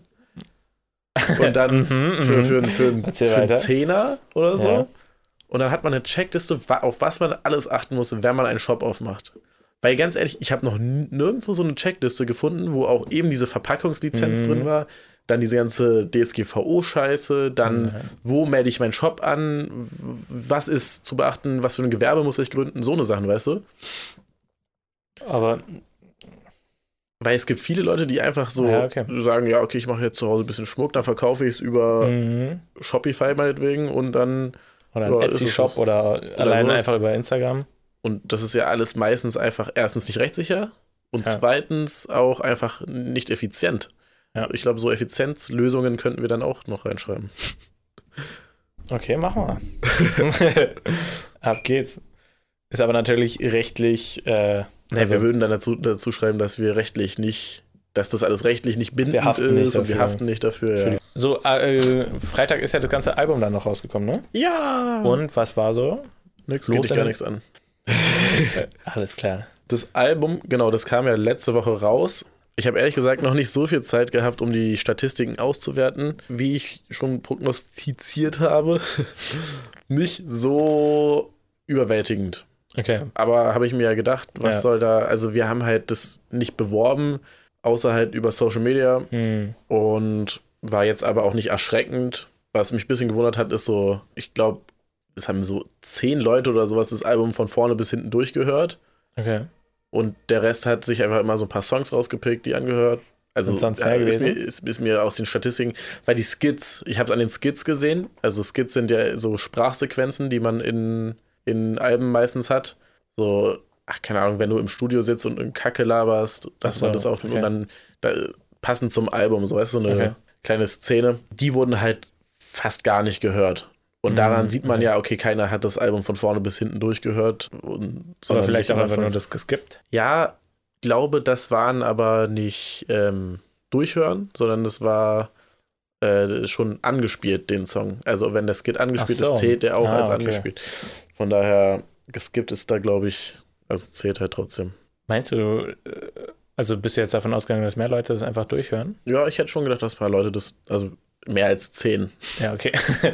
Und dann Mhm, für, mhm. für, für, für, Erzähl für einen. Zehner oder so. Ja. Und dann hat man eine Checkliste, auf was man alles achten muss, wenn man einen Shop aufmacht. Weil ganz ehrlich, ich habe noch nirgendwo so eine Checkliste gefunden, wo auch eben diese Verpackungslizenz Mhm. drin war, dann diese ganze DSGVO-Scheiße, dann Ja. wo melde ich meinen Shop an, was ist zu beachten, was für ein Gewerbe muss ich gründen, so eine Sachen, weißt du? Aber Weil es gibt viele Leute, die einfach so Ja, okay. sagen, ja, okay, ich mache jetzt zu Hause ein bisschen Schmuck, dann verkaufe ich es über mhm. Shopify meinetwegen und dann oder ein Ja, ist es Etsy-Shop das. oder, alleine sowas. einfach über Instagram. Und das ist ja alles meistens einfach erstens nicht rechtssicher und Ja. zweitens auch einfach nicht effizient. Ja. Ich glaube, so Effizienzlösungen könnten wir dann auch noch reinschreiben. Okay, machen wir. Ab geht's. Ist aber natürlich rechtlich. Äh, Nee, also, wir würden dann dazu, dazu schreiben, dass wir rechtlich nicht, dass das alles rechtlich nicht bindend haften nicht ist und wir haften nicht dafür. für Ja. so, äh, Freitag ist ja das ganze Album dann noch rausgekommen, ne? ja. Und was war so? nix, los geht dich gar nichts an. Alles klar. Das Album, genau, das kam ja letzte Woche raus. Ich habe ehrlich gesagt noch nicht so viel Zeit gehabt, um die Statistiken auszuwerten, wie ich schon prognostiziert habe. nicht so überwältigend. Okay. Aber habe ich mir ja gedacht, was Ja. soll da, also wir haben halt das nicht beworben, außer halt über Social Media Hm. und war jetzt aber auch nicht erschreckend. Was mich ein bisschen gewundert hat, ist so, ich glaube, es haben so zehn Leute oder sowas das Album von vorne bis hinten durchgehört. Okay. Und der Rest hat sich einfach immer so ein paar Songs rausgepickt, die angehört. Also sonst mehr ist, mir, gewesen? ist, ist mir aus den Statistiken, weil die Skits, ich habe es an den Skits gesehen. Also Skits sind ja so Sprachsequenzen, die man in, in Alben meistens hat. So, ach, keine Ahnung, wenn du im Studio sitzt und in Kacke laberst, dass man das aufnimmt okay. und dann da, passend zum Album, so weißt du, so eine Okay. kleine Szene. Die wurden halt fast gar nicht gehört. Und daran Mhm, sieht man ja, okay, keiner hat das Album von vorne bis hinten durchgehört. Und, Oder vielleicht auch einfach nur das geskippt. Ja, glaube, das waren aber nicht ähm, durchhören, sondern das war äh, schon angespielt, den Song. Also wenn der Skit angespielt so. ist, zählt der auch Ah, als okay. angespielt. Von daher, geskippt ist da, glaube ich, also zählt halt trotzdem. Meinst du, äh, also bist du jetzt davon ausgegangen, dass mehr Leute das einfach durchhören? Ja, ich hätte schon gedacht, dass ein paar Leute das, also mehr als zehn. Ja, okay.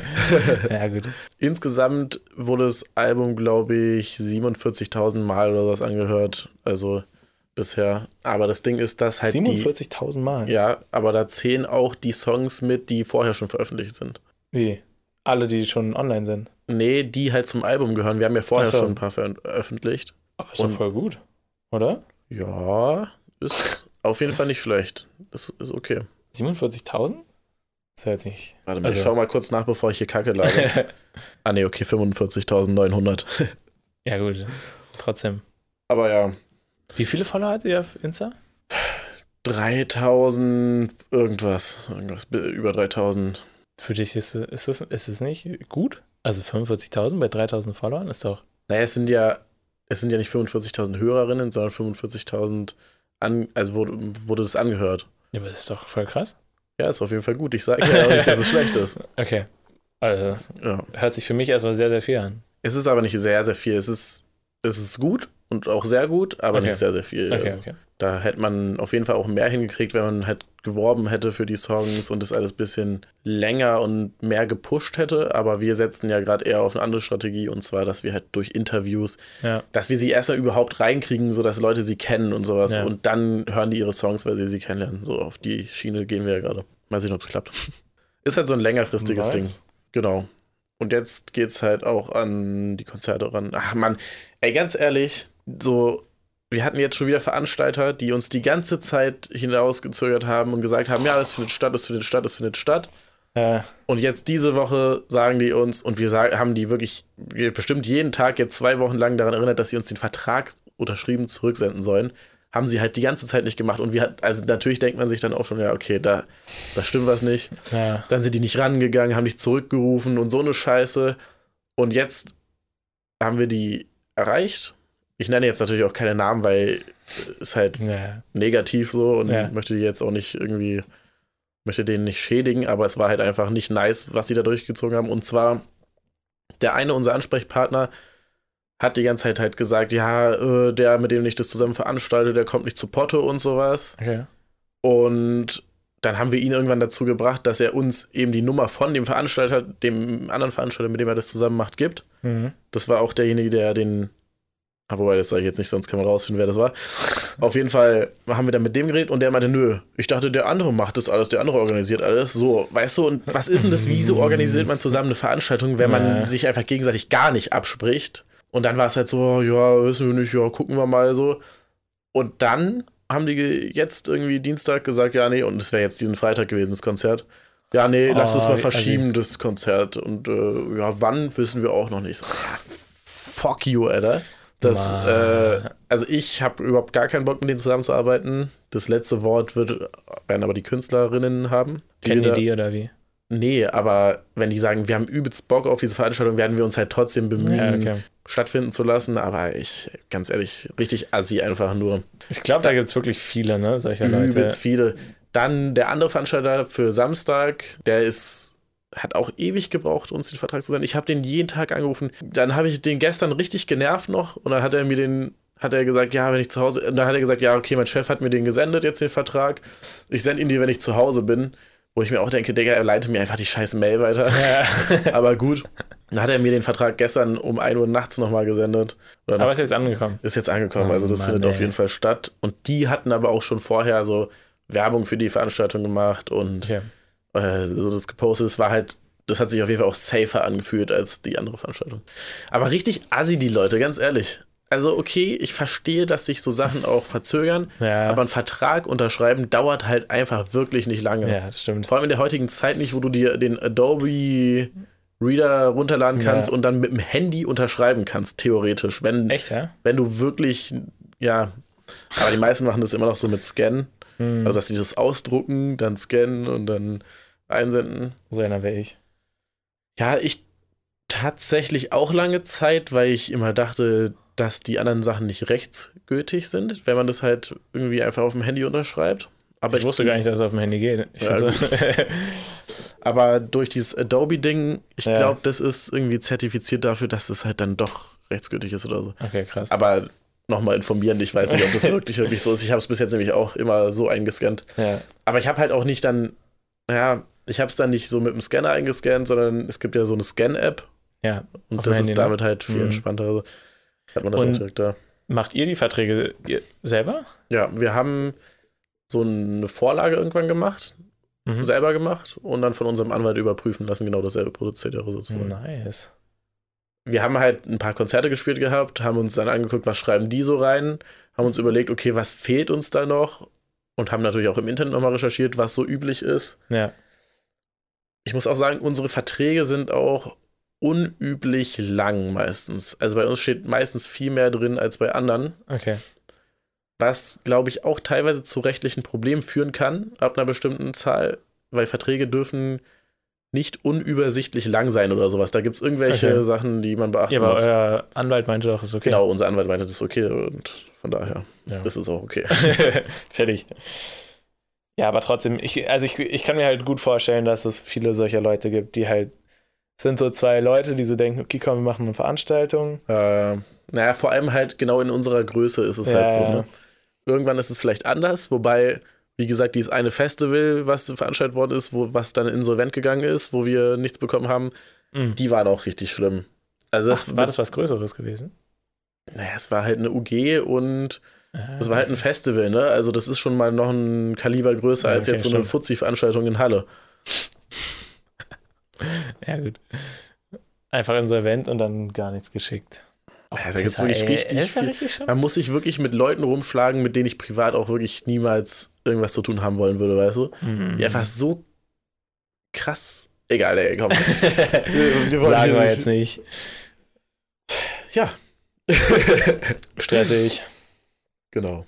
ja, gut. Insgesamt wurde das Album, glaube ich, 47.000 Mal oder was angehört. Also bisher. Aber das Ding ist, dass halt die. 47.000 Mal. Ja, aber da zählen auch die Songs mit, die vorher schon veröffentlicht sind. Wie? Alle, die schon online sind. Nee, die halt zum Album gehören. Wir haben ja vorher Ach so. schon ein paar veröffentlicht. Aber ist Und- doch voll gut. Oder? Ja, ist auf jeden Fall nicht schlecht. Das ist okay. 47.000? Ist ja jetzt nicht. Warte mal, ich Also- schau mal kurz nach, bevor ich hier Kacke labe. ah, nee, okay, 45.900. ja, gut. Trotzdem. Aber ja, Wie viele Follower hat ihr auf Insta? 3000 irgendwas. irgendwas über 3000. Für dich ist, ist, es, ist es nicht gut? Also 45.000 bei 3.000 Followern ist doch. Naja, es sind ja, es sind ja nicht 45.000 Hörerinnen, sondern 45.000 an, also wurde, wurde das angehört. Ja, aber das ist doch voll krass. Ja, ist auf jeden Fall gut. Ich sage ja auch nicht, dass es schlecht ist. Okay. Also, Ja. hört sich für mich erstmal sehr, sehr viel an. Es ist aber nicht sehr, sehr viel. Es ist, es ist gut und auch sehr gut, aber Okay. nicht sehr, sehr viel. Okay, Also, okay. Da hätte man auf jeden Fall auch mehr hingekriegt, wenn man halt geworben hätte für die Songs und das alles ein bisschen länger und mehr gepusht hätte. Aber wir setzen ja gerade eher auf eine andere Strategie und zwar, dass wir halt durch Interviews, Ja. dass wir sie erstmal überhaupt reinkriegen, sodass Leute sie kennen und sowas. Ja. Und dann hören die ihre Songs, weil sie sie kennenlernen. So auf die Schiene gehen wir ja gerade. Mal sehen, ob es klappt. Ist halt so ein längerfristiges Nice. Ding. Genau. Und jetzt geht's halt auch an die Konzerte ran. Ach man, ey, ganz ehrlich, so, wir hatten jetzt schon wieder Veranstalter, die uns die ganze Zeit hinausgezögert haben und gesagt haben, ja, es findet statt, es findet statt, es findet statt. Äh, Und jetzt diese Woche sagen die uns, und wir sagen, haben die wirklich wir bestimmt jeden Tag jetzt zwei Wochen lang daran erinnert, dass sie uns den Vertrag unterschrieben zurücksenden sollen. Haben sie halt die ganze Zeit nicht gemacht. Und wir hat, also natürlich denkt man sich dann auch schon, ja, okay, da, da stimmt was nicht. ja. Dann sind die nicht rangegangen, haben nicht zurückgerufen und so eine Scheiße. Und jetzt haben wir die erreicht. Ich nenne jetzt natürlich auch keine Namen, weil es halt ja. negativ so und Ja. möchte die jetzt auch nicht irgendwie, möchte denen nicht schädigen, aber es war halt einfach nicht nice, was sie da durchgezogen haben. Und zwar, der eine, unser Ansprechpartner, hat die ganze Zeit halt gesagt, ja, äh, der, mit dem ich das zusammen veranstalte, der kommt nicht zu Potte und sowas. Okay. Und dann haben wir ihn irgendwann dazu gebracht, dass er uns eben die Nummer von dem Veranstalter, dem anderen Veranstalter, mit dem er das zusammen macht, gibt. Mhm. Das war auch derjenige, der den. Ah, wobei, das sage ich jetzt nicht, sonst kann man rausfinden, wer das war. Auf jeden Fall haben wir dann mit dem geredet und der meinte, nö, ich dachte, der andere macht das alles, der andere organisiert alles. So, weißt du, und was ist denn das? Wieso organisiert man zusammen eine Veranstaltung, wenn man Ja. sich einfach gegenseitig gar nicht abspricht? Und dann war es halt so, ja, wissen wir nicht, ja, gucken wir mal so. Und dann haben die jetzt irgendwie Dienstag gesagt, ja, nee, und es wäre jetzt diesen Freitag gewesen, das Konzert. Ja, nee, lass Oh, es mal wie verschieben, das Konzert. Und äh, ja, wann wissen wir auch noch nicht. So, ja, fuck you, Alter. Das, äh, also ich habe überhaupt gar keinen Bock, mit denen zusammenzuarbeiten. Das letzte Wort wird, werden aber die Künstlerinnen haben. Kennen die die oder wie? Nee, aber wenn die sagen, wir haben übelst Bock auf diese Veranstaltung, werden wir uns halt trotzdem bemühen, Ja, okay. stattfinden zu lassen. Aber ich, ganz ehrlich, richtig assi einfach nur. Ich glaube, da gibt es wirklich viele, ne? Solcher Leute. Übelst viele. Dann der andere Veranstalter für Samstag, der ist, hat auch ewig gebraucht, uns den Vertrag zu senden. Ich habe den jeden Tag angerufen. Dann habe ich den gestern richtig genervt noch und dann hat er mir den, hat er gesagt, ja, wenn ich zu Hause, und dann hat er gesagt, ja, okay, mein Chef hat mir den gesendet, jetzt den Vertrag. Ich sende ihn dir, wenn ich zu Hause bin. Wo ich mir auch denke, Digga, er leitet mir einfach die scheiß Mail weiter. Ja. Aber gut. Dann hat er mir den Vertrag gestern um 1 Uhr nachts nochmal gesendet. Oder Aber ist jetzt angekommen. ist jetzt angekommen, Oh also das Mann, findet auf ey. jeden Fall statt. Und die hatten aber auch schon vorher so Werbung für die Veranstaltung gemacht und Okay. Äh, so das gepostet. Es war halt, das hat sich auf jeden Fall auch safer angefühlt als die andere Veranstaltung. Aber richtig assi die Leute, ganz ehrlich. Also okay, ich verstehe, dass sich so Sachen auch verzögern, Ja. aber ein Vertrag unterschreiben dauert halt einfach wirklich nicht lange. ja, das stimmt. Vor allem in der heutigen Zeit nicht, wo du dir den Adobe Reader runterladen kannst Ja. und dann mit dem Handy unterschreiben kannst, theoretisch. Wenn, Echt, ja? wenn du wirklich, ja, aber die meisten machen das immer noch so mit Scan. Hm. Also, dass sie das ausdrucken, dann scannen und dann einsenden. so einer wäre ich. Ja, ich tatsächlich auch lange Zeit, weil ich immer dachte, dass die anderen Sachen nicht rechtsgültig sind, wenn man das halt irgendwie einfach auf dem Handy unterschreibt. Aber ich, ich wusste gar nicht, dass es auf dem Handy geht. Ja, so aber durch dieses Adobe-Ding, ich ja. glaube, das ist irgendwie zertifiziert dafür, dass es halt dann doch rechtsgültig ist oder so. Okay, krass. Aber nochmal informieren, ich weiß nicht, ob das wirklich, wirklich so ist. Ich habe es bis jetzt nämlich auch immer so eingescannt. Ja. Aber ich habe halt auch nicht dann, ja, ich habe es dann nicht so mit dem Scanner eingescannt, sondern es gibt ja so eine Scan-App. Ja. Und das Handy, ist ne? damit halt viel mhm. entspannter. Also hat man das Und direkt da. Macht ihr die Verträge selber? Ja, wir haben so eine Vorlage irgendwann gemacht, mhm. selber gemacht und dann von unserem Anwalt überprüfen lassen, genau dasselbe Prozedere sozusagen. Nice. Wir haben halt ein paar Konzerte gespielt gehabt, haben uns dann angeguckt, was schreiben die so rein, haben uns überlegt, okay, was fehlt uns da noch und haben natürlich auch im Internet nochmal recherchiert, was so üblich ist. Ja. Ich muss auch sagen, unsere Verträge sind auch unüblich lang meistens. Also bei uns steht meistens viel mehr drin als bei anderen. Okay was, glaube ich, auch teilweise zu rechtlichen Problemen führen kann, ab einer bestimmten Zahl, weil Verträge dürfen nicht unübersichtlich lang sein oder sowas. Da gibt es irgendwelche okay. Sachen, die man beachten muss. Ja, aber euer Anwalt meinte doch, ist okay. Genau, unser Anwalt meinte, das ist okay und von daher ja. ist es auch okay. Fertig. Ja, aber trotzdem, ich, also ich, ich kann mir halt gut vorstellen, dass es viele solcher Leute gibt, die halt, sind so zwei Leute, die so denken, okay, komm, wir machen eine Veranstaltung. Äh, naja, vor allem halt genau in unserer Größe ist es ja, halt so, ne? Irgendwann ist es vielleicht anders, wobei, wie gesagt, dieses eine Festival, was veranstaltet worden ist, wo, was dann insolvent gegangen ist, wo wir nichts bekommen haben, mhm. die waren auch richtig schlimm. Also das, Ach, war das was Größeres gewesen? Naja, es war halt eine UG und es war halt ein Festival, ne? Also das ist schon mal noch ein Kaliber größer ja, als jetzt so eine Fuzzi-Veranstaltung in Halle. ja, gut. Einfach insolvent und dann gar nichts geschickt. Ja, da gibt es wirklich richtig, viel. Richtig man muss sich wirklich mit Leuten rumschlagen, mit denen ich privat auch wirklich niemals irgendwas zu tun haben wollen würde, weißt du? Mhm. Die einfach so krass. Egal, ey, komm. wir, wir Sagen wir jetzt nicht. Ja. Stressig. Genau.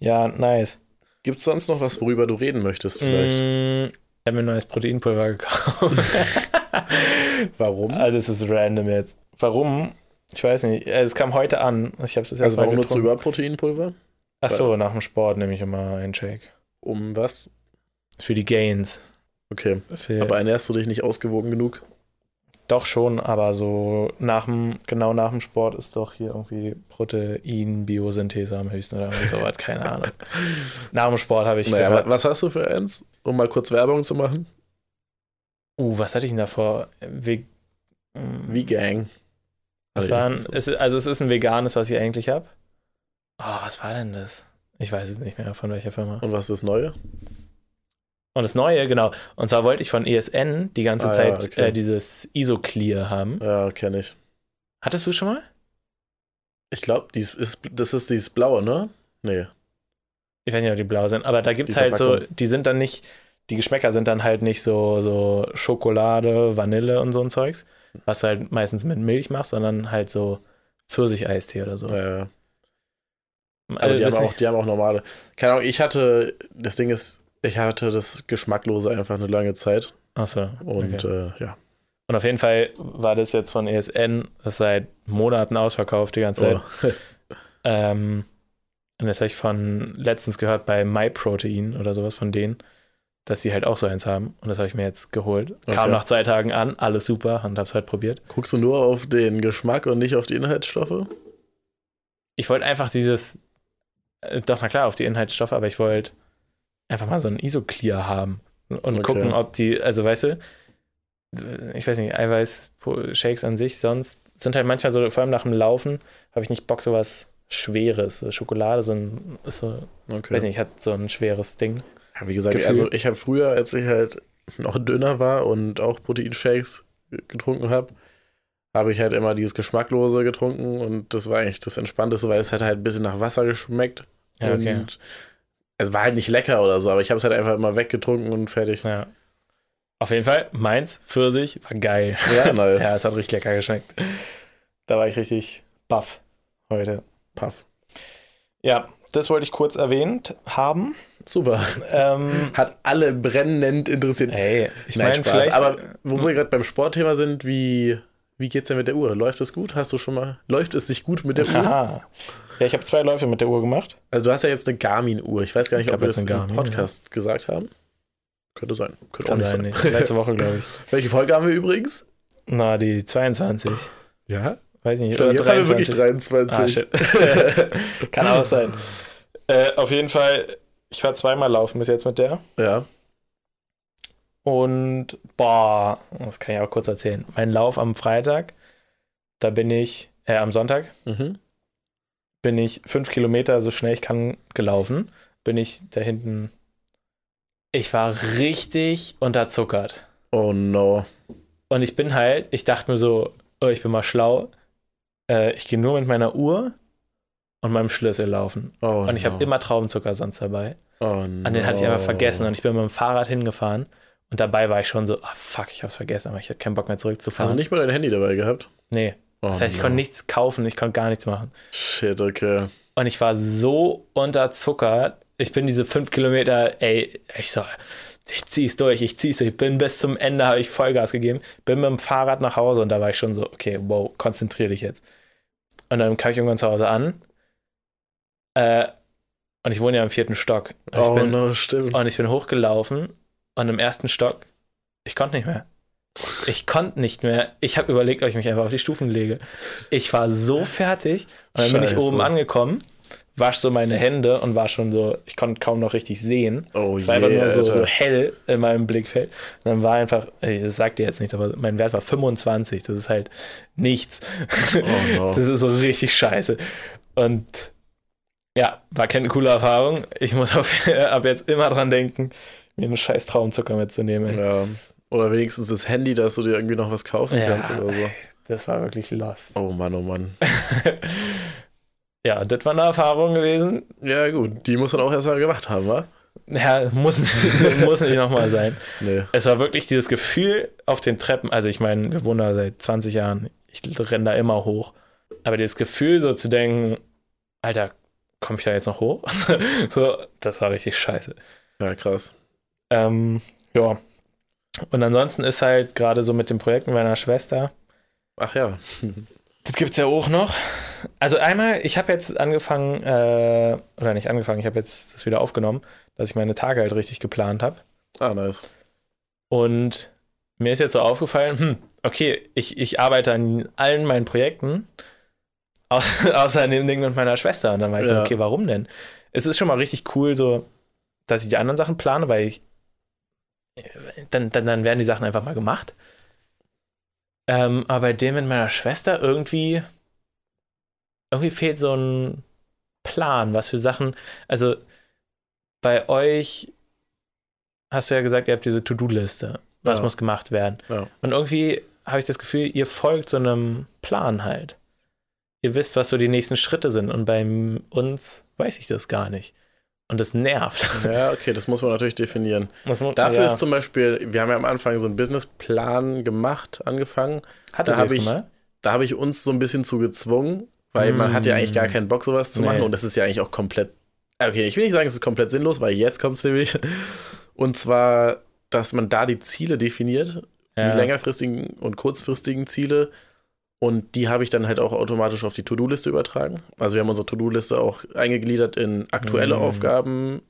Ja, nice. Gibt es sonst noch was, worüber du reden möchtest, vielleicht? Mm, ich habe mir ein neues Proteinpulver gekauft. Warum? Also, das ist random jetzt. Warum? Ich weiß nicht. Äh, es kam heute an. Ich habe es Also warum nutzt du überhaupt Proteinpulver? Ach so, nach dem Sport nehme ich immer einen Shake. Um was? Für die Gains. Okay. Für aber ernährst du dich nicht ausgewogen genug? Doch schon, aber so nach dem, genau nach dem Sport ist doch hier irgendwie Protein-Biosynthese am höchsten oder so was, keine Ahnung. nach dem Sport habe ich. Naja, was hast du für eins, um mal kurz Werbung zu machen? Uh, was hatte ich denn davor? Ve Vegan. Also, waren, es, also es ist ein veganes, was ich eigentlich habe. Oh, was war denn das? Ich weiß es nicht mehr, von welcher Firma. Und was ist das Neue? Und das Neue, genau. Und zwar wollte ich von ESN die ganze ah, Zeit ja, okay. äh, dieses Isoclear haben. Ja, kenne ich. Hattest du schon mal? Ich glaube, das ist dieses Blaue, ne? Nee. Ich weiß nicht, ob die blau sind, aber da gibt es halt so, die sind dann nicht, die Geschmäcker sind dann halt nicht so, so Schokolade, Vanille und so ein Zeugs, was du halt meistens mit Milch machst, sondern halt so Pfirsicheistee oder so. Ja, ja. Aber also, die, haben auch, die haben auch normale. Keine Ahnung, ich hatte, das Ding ist, ich hatte das Geschmacklose einfach eine lange Zeit. Achso. Und okay. äh, ja. Und auf jeden Fall war das jetzt von ESN, das seit Monaten ausverkauft die ganze Zeit. Oh. ähm, und das habe ich von letztens gehört bei MyProtein oder sowas von denen dass sie halt auch so eins haben. Und das habe ich mir jetzt geholt. Okay. Kam nach zwei Tagen an, alles super und habe es halt probiert. Guckst du nur auf den Geschmack und nicht auf die Inhaltsstoffe? Ich wollte einfach dieses, äh, doch, na klar, auf die Inhaltsstoffe, aber ich wollte einfach mal so ein Isoclear haben und okay. gucken, ob die, also weißt du, ich weiß nicht, Eiweiß-Shakes an sich sonst sind halt manchmal so, vor allem nach dem Laufen, habe ich nicht Bock, so was Schweres. Schokolade, so ein, ist so, okay. weiß nicht, hat so ein schweres Ding. Ja, wie gesagt, Gefühl. also ich habe früher, als ich halt noch dünner war und auch Proteinshakes getrunken habe, habe ich halt immer dieses Geschmacklose getrunken und das war eigentlich das Entspannteste, weil es hat halt ein bisschen nach Wasser geschmeckt. Ja, okay. Und es war halt nicht lecker oder so, aber ich habe es halt einfach immer weggetrunken und fertig. Ja. Auf jeden Fall, meins, Pfirsich, war geil. Ja, nice. ja, es hat richtig lecker geschmeckt. Da war ich richtig baff heute. Puff. Ja, das wollte ich kurz erwähnt haben. Super. Ähm, Hat alle brennend interessiert. Hey, ich meine, vielleicht. Aber wo wir gerade beim Sportthema sind, wie, Wie geht's denn mit der Uhr? Läuft es gut? Hast du schon mal. Läuft es sich gut mit der Uhr? Aha. Ja, ich habe zwei Läufe mit der Uhr gemacht. Also du hast ja jetzt eine Garmin-Uhr. Ich weiß gar nicht, Ich ob wir das eine im Garmin, Podcast gesagt haben. Könnte sein. Könnte Kann auch sein, nicht nicht. sein. Letzte Woche, glaube ich. Welche Folge haben wir übrigens? Na, die 22. Ja. Weiß nicht. Ich glaube, oder jetzt haben wir wirklich 23. 23. Ah. Kann auch sein. Äh, auf jeden Fall, ich war zweimal laufen bis jetzt mit der. ja. Und, boah, das kann ich auch kurz erzählen. Mein Lauf am Freitag, da bin ich, äh, am Sonntag, Mhm. bin ich fünf Kilometer so schnell ich kann gelaufen. Bin ich da hinten. Ich war richtig unterzuckert. Oh no. Und ich bin halt, ich dachte mir so, oh, ich bin mal schlau. Äh, ich gehe nur mit meiner Uhr und meinem Schlüssel laufen. Oh Und ich no. habe immer Traubenzucker sonst dabei. Oh no. An den hatte ich einfach vergessen und ich bin mit dem Fahrrad hingefahren. Und dabei war ich schon so, ah fuck, ich hab's vergessen, aber ich hatte keinen Bock mehr zurückzufahren. Hast du nicht mal dein Handy dabei gehabt? Nee. Oh Das heißt, ich no. konnte nichts kaufen, ich konnte gar nichts machen. Shit, okay. Und ich war so unterzuckert. Ich bin diese fünf Kilometer, ey, ich so, ich zieh's durch, ich zieh's durch. Ich bin bis zum Ende, habe ich Vollgas gegeben. Bin mit dem Fahrrad nach Hause und da war ich schon so, okay, wow, konzentrier dich jetzt. Und dann kam ich irgendwann zu Hause an. Äh, und ich wohne ja im vierten Stock. Und ich Oh bin, no, stimmt. Und ich bin hochgelaufen und im ersten Stock, ich konnte nicht mehr. Ich konnte nicht mehr. Ich habe überlegt, ob ich mich einfach auf die Stufen lege. Ich war so fertig und dann bin ich Scheiße. oben angekommen, wasch so meine Hände und war schon so, ich konnte kaum noch richtig sehen. Oh Es war einfach je, nur so, so hell in meinem Blickfeld. Und dann war einfach, das sagt dir jetzt nichts, aber mein Wert war 25. Das ist halt nichts. Oh no. Das ist so richtig scheiße. Und ja, war keine coole Erfahrung. Ich muss auf, ab jetzt immer dran denken, mir einen scheiß Traumzucker mitzunehmen. Ja. Oder wenigstens das Handy, dass du dir irgendwie noch was kaufen Ja. kannst oder so. Das war wirklich lost. Oh Mann, oh Mann. ja, das war eine Erfahrung gewesen. Ja, gut. Die muss man auch erst mal gemacht haben, wa? Ja, muss, muss nicht nochmal sein. Nee. Es war wirklich dieses Gefühl auf den Treppen. Also, ich meine, wir wohnen da seit 20 Jahren. Ich renne da immer hoch. Aber dieses Gefühl, so zu denken, Alter, komme ich da jetzt noch hoch? so, das war richtig scheiße. Ja, krass. Ähm, ja. Und ansonsten ist halt gerade so mit den Projekten meiner Schwester, Ach ja. das gibt es ja auch noch. Also einmal, ich habe jetzt angefangen, äh, oder nicht angefangen, ich habe jetzt das wieder aufgenommen, dass ich meine Tage halt richtig geplant habe. Ah, nice. Und mir ist jetzt so aufgefallen, hm, okay, ich, ich arbeite an allen meinen Projekten, au außer an dem Ding mit meiner Schwester. Und dann war ich so, Ja. okay, warum denn? Es ist schon mal richtig cool, so, dass ich die anderen Sachen plane, weil ich, dann, dann, dann werden die Sachen einfach mal gemacht. Ähm, aber bei dem mit meiner Schwester irgendwie, irgendwie fehlt so ein Plan, was für Sachen, also bei euch hast du ja gesagt, ihr habt diese To-Do-Liste. Was Ja. muss gemacht werden? Ja. Und irgendwie habe ich das Gefühl, ihr folgt so einem Plan halt. Ihr wisst, was so die nächsten Schritte sind. Und bei uns weiß ich das gar nicht. Und das nervt. Ja, okay, das muss man natürlich definieren. Das mu- Dafür ja. ist zum Beispiel, wir haben ja am Anfang so einen Businessplan gemacht, angefangen. Hattet da ich- mal? Da habe ich uns so ein bisschen zu gezwungen, weil man hat ja eigentlich gar Mm. keinen Bock, sowas zu Nee. machen. Und das ist ja eigentlich auch komplett. Okay, ich will nicht sagen, es ist komplett sinnlos, weil jetzt kommt es nämlich. Und zwar, dass man da die Ziele definiert, Ja. die längerfristigen und kurzfristigen Ziele. Und die habe ich dann halt auch automatisch auf die To-Do-Liste übertragen. Also wir haben unsere To-Do-Liste auch eingegliedert in aktuelle Mhm. Aufgaben,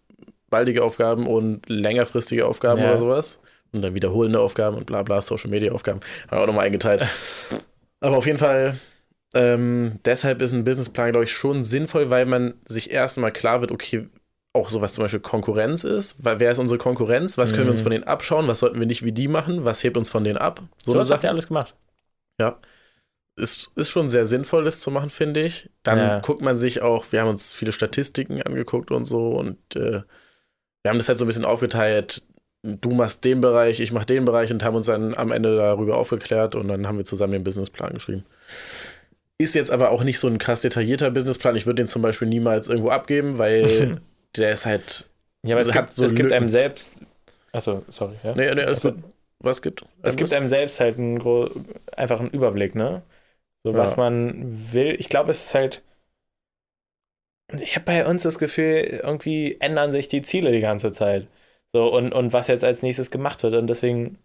baldige Aufgaben und längerfristige Aufgaben Ja. oder sowas. Und dann wiederholende Aufgaben und bla bla, Social-Media-Aufgaben. Haben wir auch nochmal eingeteilt. Aber auf jeden Fall, ähm, deshalb ist ein Businessplan, glaube ich, schon sinnvoll, weil man sich erstmal klar wird, okay, auch sowas zum Beispiel Konkurrenz ist, weil wer ist unsere Konkurrenz, was können wir uns Mhm. von denen abschauen, was sollten wir nicht wie die machen, was hebt uns von denen ab. So, So was habt ihr alles gemacht. Ist, ist schon sehr sinnvoll, das zu machen, finde ich. Dann Ja. guckt man sich auch, wir haben uns viele Statistiken angeguckt und so und äh, wir haben das halt so ein bisschen aufgeteilt. Du machst den Bereich, ich mach den Bereich und haben uns dann am Ende darüber aufgeklärt und dann haben wir zusammen den Businessplan geschrieben. Ist jetzt aber auch nicht so ein krass detaillierter Businessplan. Ich würde den zum Beispiel niemals irgendwo abgeben, weil der ist halt. Ja, aber Also es, gibt, so es gibt einem selbst. Achso, sorry. Ja. Nee, nee, alles Also, gut. Was gibt? Es gibt einem selbst halt einen einfach einen Überblick, ne? So, was Ja. man will. Ich glaube, es ist halt. Ich habe bei uns das Gefühl, irgendwie ändern sich die Ziele die ganze Zeit. So, und, und was jetzt als nächstes gemacht wird. Und deswegen,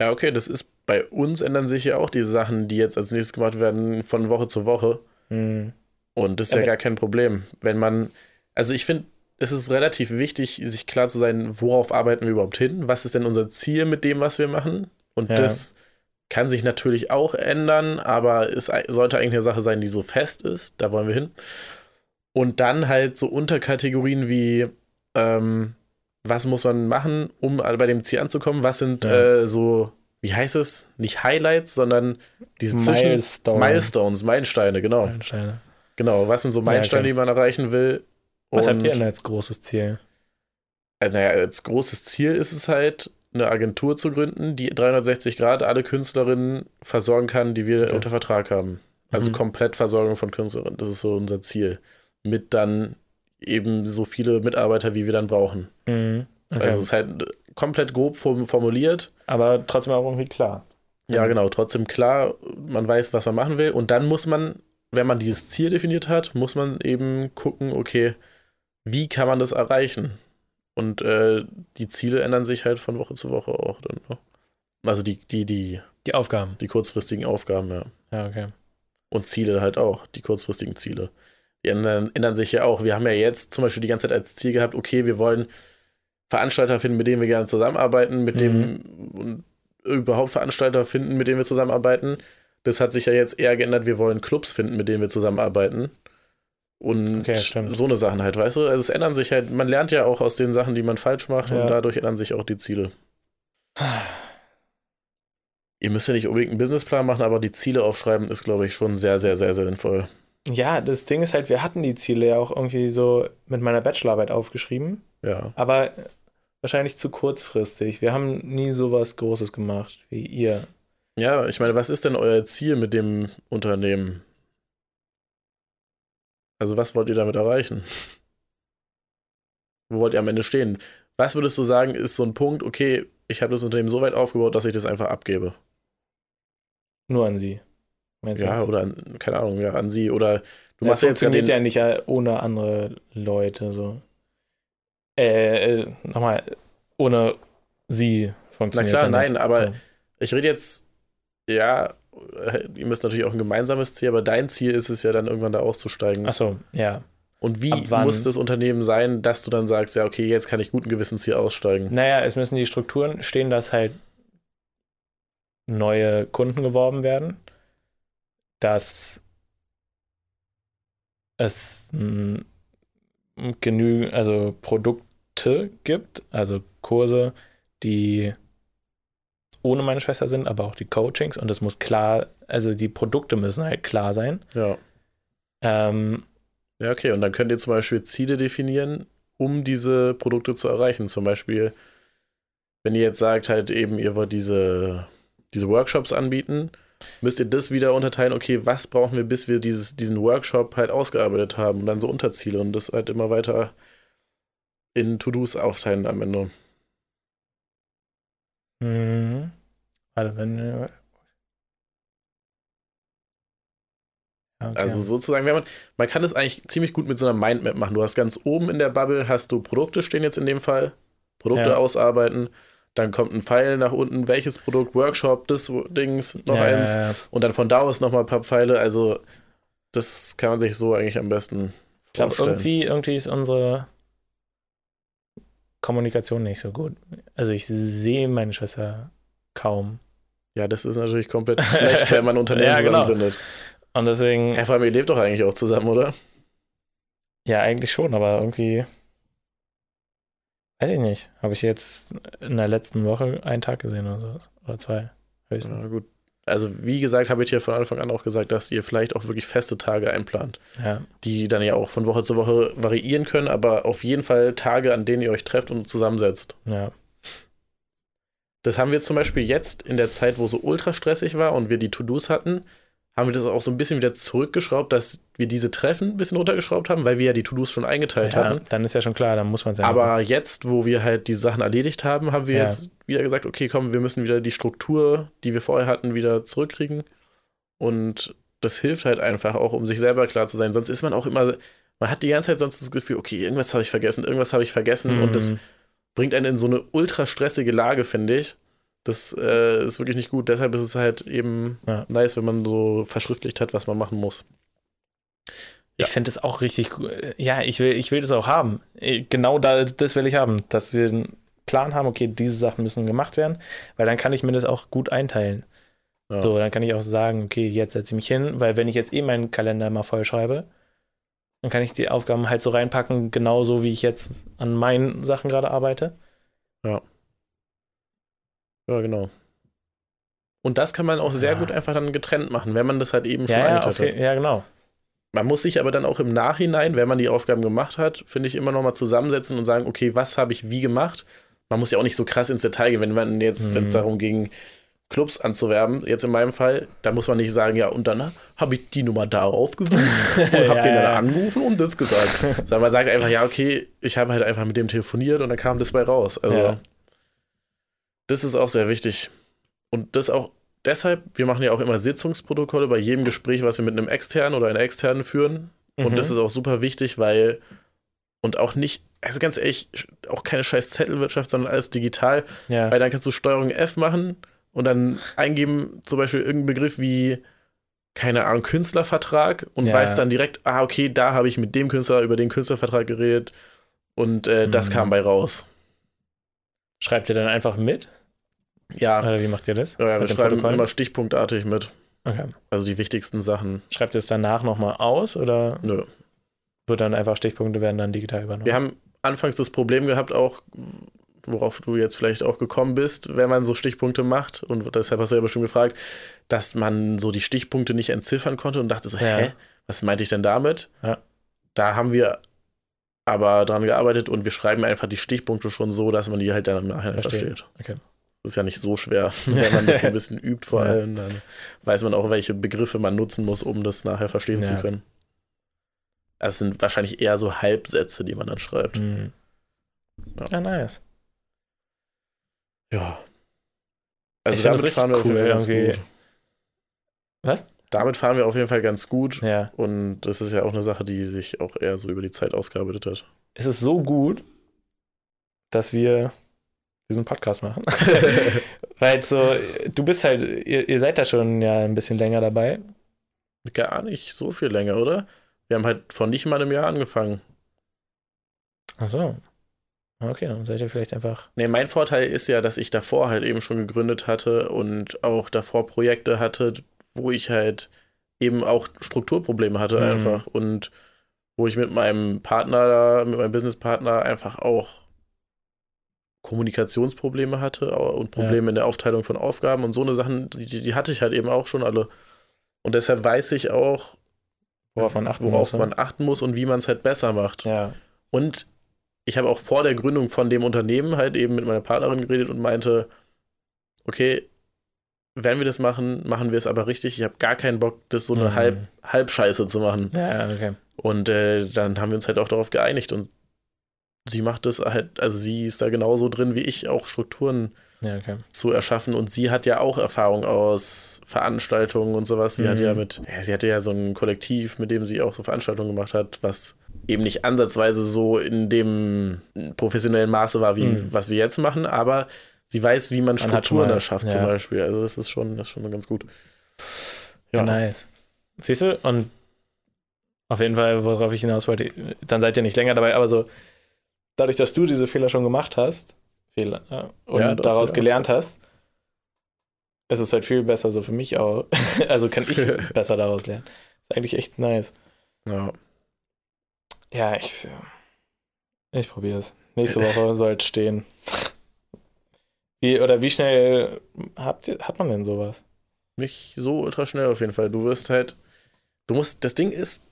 Ja, okay, das ist bei uns ändern sich ja auch die Sachen, die jetzt als nächstes gemacht werden, von Woche zu Woche. Mhm. Und das ist ja, ja gar kein Problem. Wenn man, also ich finde, es ist relativ wichtig, sich klar zu sein, worauf arbeiten wir überhaupt hin? Was ist denn unser Ziel mit dem, was wir machen? Und ja. das kann sich natürlich auch ändern, aber es sollte eigentlich eine Sache sein, die so fest ist. Da wollen wir hin. Und dann halt so Unterkategorien wie, ähm, was muss man machen, um bei dem Ziel anzukommen? Was sind ja. äh, so, wie heißt es? Nicht Highlights, sondern diese Milestone. Milestones, Meilensteine, genau. Meilensteine. Genau, was sind so Meilensteine, ja, die man erreichen will? Was habt ihr denn als großes Ziel? Äh, naja, als großes Ziel ist es halt, eine Agentur zu gründen, die 360 Grad alle Künstlerinnen versorgen kann, die wir okay. unter Vertrag haben. Also mhm. komplett Versorgung von Künstlerinnen. Das ist so unser Ziel. Mit dann eben so viele Mitarbeiter, wie wir dann brauchen. Mhm. Okay. Also es ist halt komplett grob formuliert. Aber trotzdem auch irgendwie klar. Ja, genau, trotzdem klar, man weiß, was man machen will. Und dann muss man, wenn man dieses Ziel definiert hat, muss man eben gucken, okay, wie kann man das erreichen? Und äh, die Ziele ändern sich halt von Woche zu Woche auch dann. Ne? Also die, die, die. Die Aufgaben. Die kurzfristigen Aufgaben, ja. Ja, okay. Und Ziele halt auch, die kurzfristigen Ziele. Die ändern, ändern sich ja auch. Wir haben ja jetzt zum Beispiel die ganze Zeit als Ziel gehabt, okay, wir wollen Veranstalter finden, mit denen wir gerne zusammenarbeiten, mit mhm. dem und überhaupt Veranstalter finden, mit denen wir zusammenarbeiten. Das hat sich ja jetzt eher geändert, wir wollen Clubs finden, mit denen wir zusammenarbeiten. Und okay, so eine Sachen halt, weißt du? Also es ändern sich halt, man lernt ja auch aus den Sachen, die man falsch macht ja. und dadurch ändern sich auch die Ziele. Ihr müsst ja nicht unbedingt einen Businessplan machen, aber die Ziele aufschreiben ist, glaube ich, schon sehr, sehr, sehr, sehr sinnvoll. Ja, das Ding ist halt, wir hatten die Ziele ja auch irgendwie so mit meiner Bachelorarbeit aufgeschrieben. Ja. Aber wahrscheinlich zu kurzfristig. Wir haben nie sowas Großes gemacht wie ihr. Ja, ich meine, was ist denn euer Ziel mit dem Unternehmen? Also was wollt ihr damit erreichen? Wo wollt ihr am Ende stehen? Was würdest du sagen, ist so ein Punkt, okay, ich habe das Unternehmen so weit aufgebaut, dass ich das einfach abgebe? Nur an sie. ja, oder an, keine Ahnung, ja, an sie. Oder du das machst ja jetzt funktioniert ja nicht äh, ohne andere Leute. So. Äh, äh, nochmal, ohne sie funktioniert Na klar, ja nein, aber so. ich rede jetzt, ja, ihr müsst natürlich auch ein gemeinsames Ziel, aber dein Ziel ist es ja dann irgendwann da auszusteigen. Achso, ja. Und wie muss das Unternehmen sein, dass du dann sagst, ja, okay, jetzt kann ich guten Gewissens hier aussteigen? Naja, es müssen die Strukturen stehen, dass halt neue Kunden geworben werden, dass es genügend, also Produkte gibt, also Kurse, die ohne meine Schwester sind, aber auch die Coachings und es muss klar, also die Produkte müssen halt klar sein. Ja. Ähm, ja, okay, und dann könnt ihr zum Beispiel Ziele definieren, um diese Produkte zu erreichen. Zum Beispiel, wenn ihr jetzt sagt, halt eben, ihr wollt diese, diese Workshops anbieten, müsst ihr das wieder unterteilen, okay, was brauchen wir, bis wir dieses, diesen Workshop halt ausgearbeitet haben und dann so Unterziele und das halt immer weiter in To-Dos aufteilen am Ende. Mhm. Warte, wenn. Okay. Also sozusagen, man, man kann das eigentlich ziemlich gut mit so einer Mindmap machen. Du hast ganz oben in der Bubble hast du Produkte stehen jetzt in dem Fall, Produkte ja. ausarbeiten. Dann kommt ein Pfeil nach unten, welches Produkt, Workshop, das Dings, noch ja, eins. Ja, und dann von da aus nochmal ein paar Pfeile. Also das kann man sich so eigentlich am besten vorstellen. Ich glaube, irgendwie, irgendwie ist unsere Kommunikation nicht so gut. Also ich sehe meine Schwester kaum. Ja, das ist natürlich komplett schlecht, wenn man Unternehmen ja, genau. zusammenbindet. Und deswegen. Ja, vor allem, ihr lebt doch eigentlich auch zusammen, oder? Ja, eigentlich schon, aber irgendwie. Weiß ich nicht. Habe ich jetzt in der letzten Woche einen Tag gesehen oder so. Oder zwei. Höchstens. Ja, gut also wie gesagt, habe ich hier von Anfang an auch gesagt, dass ihr vielleicht auch wirklich feste Tage einplant, ja. die dann ja auch von Woche zu Woche variieren können, aber auf jeden Fall Tage, an denen ihr euch trefft und zusammensetzt. Ja. Das haben wir zum Beispiel jetzt in der Zeit, wo es so ultra stressig war und wir die To-Dos hatten, haben wir das auch so ein bisschen wieder zurückgeschraubt, dass wir diese Treffen ein bisschen runtergeschraubt haben, weil wir ja die To-Dos schon eingeteilt ja, hatten. Dann ist ja schon klar, dann muss man es ja. Aber machen. jetzt, wo wir halt die Sachen erledigt haben, haben wir ja. jetzt wieder gesagt, okay, komm, wir müssen wieder die Struktur, die wir vorher hatten, wieder zurückkriegen. Und das hilft halt einfach auch, um sich selber klar zu sein. Sonst ist man auch immer, man hat die ganze Zeit sonst das Gefühl, okay, irgendwas habe ich vergessen, irgendwas habe ich vergessen. Mhm. Und das bringt einen in so eine ultra stressige Lage, finde ich Das äh, ist wirklich nicht gut. Deshalb ist es halt eben ja. nice, wenn man so verschriftlicht hat, was man machen muss. Ich finde es auch richtig gut. Ja, ich will, ich will das auch haben. Genau da, das will ich haben, dass wir einen Plan haben, okay, diese Sachen müssen gemacht werden, weil dann kann ich mir das auch gut einteilen. Ja. So, dann kann ich auch sagen, okay, jetzt setze ich mich hin, weil wenn ich jetzt eh meinen Kalender mal voll schreibe, dann kann ich die Aufgaben halt so reinpacken, genauso wie ich jetzt an meinen Sachen gerade arbeite. Ja. Ja, genau. Und das kann man auch sehr ja. gut einfach dann getrennt machen, wenn man das halt eben schon ja, ja, okay. ja, genau. Man muss sich aber dann auch im Nachhinein, wenn man die Aufgaben gemacht hat, finde ich, immer nochmal zusammensetzen und sagen, okay, was habe ich wie gemacht? Man muss ja auch nicht so krass ins Detail gehen, wenn man jetzt, mhm. wenn es darum ging, Clubs anzuwerben, jetzt in meinem Fall, da muss man nicht sagen, ja, und dann habe ich die Nummer darauf gesucht und habe ja, den dann angerufen und das gesagt. Sondern man sagt einfach, ja, okay, ich habe halt einfach mit dem telefoniert und dann kam das bei raus. Also, ja. Das ist auch sehr wichtig. Und das auch deshalb, wir machen ja auch immer Sitzungsprotokolle bei jedem Gespräch, was wir mit einem externen oder einer externen führen. Mhm. Und das ist auch super wichtig, weil, und auch nicht, also ganz ehrlich, auch keine scheiß Zettelwirtschaft, sondern alles digital. Weil dann kannst du Steuerung F machen und dann eingeben, zum Beispiel irgendeinen Begriff wie, keine Ahnung, Künstlervertrag und ja. weiß dann direkt, ah, okay, da habe ich mit dem Künstler über den Künstlervertrag geredet und äh, mhm. das kam bei raus. Schreibt ihr dann einfach mit? Ja. Oder wie macht ihr das? Ja, wir schreiben Protokoll? immer stichpunktartig mit. Okay. Also die wichtigsten Sachen. Schreibt ihr es danach nochmal aus oder? Nö. Wird dann einfach Stichpunkte werden dann digital übernommen? Wir haben anfangs das Problem gehabt, auch worauf du jetzt vielleicht auch gekommen bist, wenn man so Stichpunkte macht, und deshalb hast du ja bestimmt gefragt, dass man so die Stichpunkte nicht entziffern konnte und dachte so, ja. hä, was meinte ich denn damit? Ja. Da haben wir aber dran gearbeitet und wir schreiben einfach die Stichpunkte schon so, dass man die halt dann nachher versteht. Okay. Das ist ja nicht so schwer, wenn man das ein bisschen übt, vor allem, dann weiß man auch, welche Begriffe man nutzen muss, um das nachher verstehen ja. zu können. Es sind wahrscheinlich eher so Halbsätze, die man dann schreibt. Mhm. Ja. ja, nice. Ja. Also damit fahren wir cool, ganz gut. Was? Damit fahren wir auf jeden Fall ganz gut. Ja. Und das ist ja auch eine Sache, die sich auch eher so über die Zeit ausgearbeitet hat. Es ist so gut, dass wir diesen Podcast machen. Weil so, du bist halt, ihr, ihr seid da schon ja ein bisschen länger dabei. Gar nicht so viel länger, oder? Wir haben halt vor nicht mal einem Jahr angefangen. Ach so. Okay, dann seid ihr vielleicht einfach. Nee, mein Vorteil ist ja, dass ich davor halt eben schon gegründet hatte und auch davor Projekte hatte, wo ich halt eben auch Strukturprobleme hatte mhm. einfach und wo ich mit meinem Partner, mit meinem Businesspartner einfach auch Kommunikationsprobleme hatte und Probleme ja. in der Aufteilung von Aufgaben und so eine Sachen, die, die, hatte ich halt eben auch schon alle. Und deshalb weiß ich auch, worauf man achten, worauf muss, man achten muss und wie man es halt besser macht. Ja. Und ich habe auch vor der Gründung von dem Unternehmen halt eben mit meiner Partnerin geredet und meinte, okay, wenn wir das machen, machen wir es aber richtig. Ich habe gar keinen Bock, das so eine mhm. Halb, Halbscheiße zu machen. Ja, okay. Und äh, dann haben wir uns halt auch darauf geeinigt und sie macht das halt, also sie ist da genauso drin wie ich, auch Strukturen ja, okay. zu erschaffen. Und sie hat ja auch Erfahrung aus Veranstaltungen und sowas. Sie mhm. hat ja mit, ja, sie hatte ja so ein Kollektiv, mit dem sie auch so Veranstaltungen gemacht hat, was eben nicht ansatzweise so in dem professionellen Maße war, wie mhm. was wir jetzt machen, aber sie weiß, wie man Strukturen erschafft, ja. zum Beispiel. Also das ist schon, das ist schon ganz gut. Ja. Nice. Siehst du? Und auf jeden Fall, worauf ich hinaus wollte, dann seid ihr nicht länger dabei, aber so, dadurch, dass du diese Fehler schon gemacht hast, Fehler, ja, und ja, doch, daraus gelernt hast, ist es halt viel besser so für mich auch. also kann ich besser daraus lernen. Ist eigentlich echt nice. Ja. Ja, ich, ich probiere es. Nächste Woche soll es stehen. Wie, oder wie schnell habt hat man denn sowas? Nicht so ultra schnell auf jeden Fall. Du wirst halt, du musst, das Ding ist,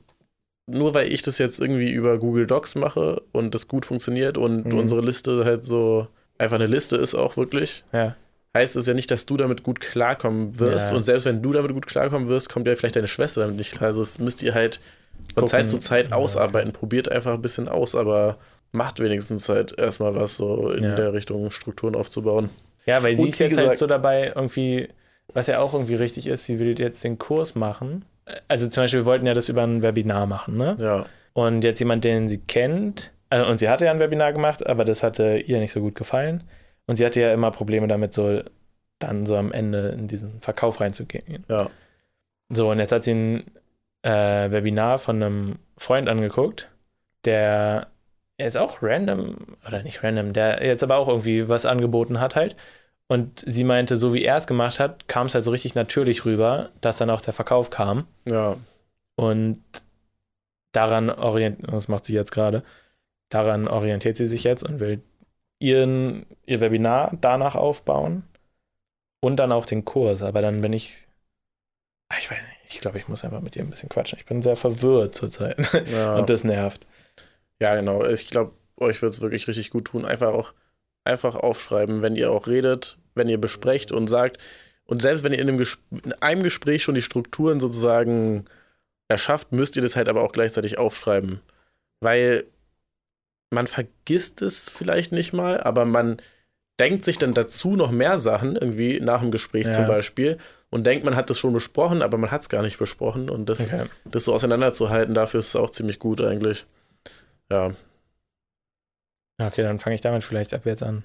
nur weil ich das jetzt irgendwie über Google Docs mache und das gut funktioniert und mhm. unsere Liste halt so einfach eine Liste ist auch wirklich, ja. heißt es ja nicht, dass du damit gut klarkommen wirst. Ja. Und selbst wenn du damit gut klarkommen wirst, kommt ja vielleicht deine Schwester damit nicht klar. Also das müsst ihr halt von Zeit zu Zeit ausarbeiten. Probiert einfach ein bisschen aus, aber macht wenigstens halt erstmal was so in ja. der Richtung Strukturen aufzubauen. Ja, weil sie ist jetzt halt gesagt, halt so dabei, irgendwie, was ja auch irgendwie richtig ist, sie will jetzt den Kurs machen. Also zum Beispiel, wir wollten ja das über ein Webinar machen, ne? Ja. Und jetzt jemand, den sie kennt, also, und sie hatte ja ein Webinar gemacht, aber das hatte ihr nicht so gut gefallen. Und sie hatte ja immer Probleme damit, so dann so am Ende in diesen Verkauf reinzugehen. Ja. So, und jetzt hat sie ein äh, Webinar von einem Freund angeguckt, der ist auch random, oder nicht random, der jetzt aber auch irgendwie was angeboten hat halt. Und sie meinte, so wie er es gemacht hat, kam es halt so richtig natürlich rüber, dass dann auch der Verkauf kam. Ja. Und daran orientiert, das macht sie jetzt gerade, daran orientiert sie sich jetzt und will ihren, ihr Webinar danach aufbauen und dann auch den Kurs. Aber dann bin ich, ah, ich weiß nicht, ich glaube, ich muss einfach mit ihr ein bisschen quatschen. Ich bin sehr verwirrt zurzeit ja. und das nervt. Ja, genau. Ich glaube, euch wird es wirklich richtig gut tun. Einfach auch einfach aufschreiben, wenn ihr auch redet, wenn ihr besprecht und sagt. Und selbst wenn ihr in einem, Ges in einem Gespräch schon die Strukturen sozusagen erschafft, müsst ihr das halt aber auch gleichzeitig aufschreiben. Weil man vergisst es vielleicht nicht mal, aber man denkt sich dann dazu noch mehr Sachen, irgendwie nach dem Gespräch ja. zum Beispiel, und denkt, man hat das schon besprochen, aber man hat es gar nicht besprochen. Und das, okay. das so auseinanderzuhalten, dafür ist es auch ziemlich gut eigentlich. Ja. Okay, dann fange ich damit vielleicht ab jetzt an.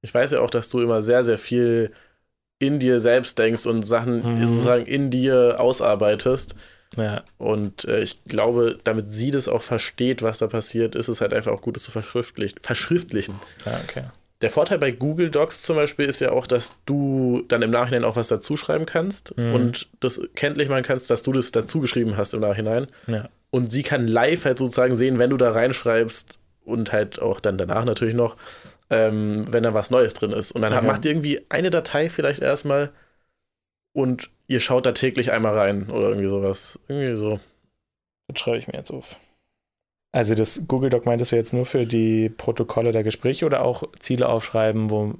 Ich weiß ja auch, dass du immer sehr, sehr viel in dir selbst denkst und Sachen mhm. sozusagen in dir ausarbeitest. Ja. Und äh, ich glaube, damit sie das auch versteht, was da passiert, ist es halt einfach auch gut, es zu verschriftlichen. verschriftlichen. Ja, okay. Der Vorteil bei Google Docs zum Beispiel ist ja auch, dass du dann im Nachhinein auch was dazu schreiben kannst mhm. und das kenntlich machen kannst, dass du das dazu geschrieben hast im Nachhinein. Ja. Und sie kann live halt sozusagen sehen, wenn du da reinschreibst und halt auch dann danach natürlich noch, ähm, wenn da was Neues drin ist. Und dann okay. macht ihr irgendwie eine Datei vielleicht erstmal und ihr schaut da täglich einmal rein oder irgendwie sowas. Irgendwie so. Das schreibe ich mir jetzt auf. Also das Google Doc meintest du jetzt nur für die Protokolle der Gespräche oder auch Ziele aufschreiben, wo.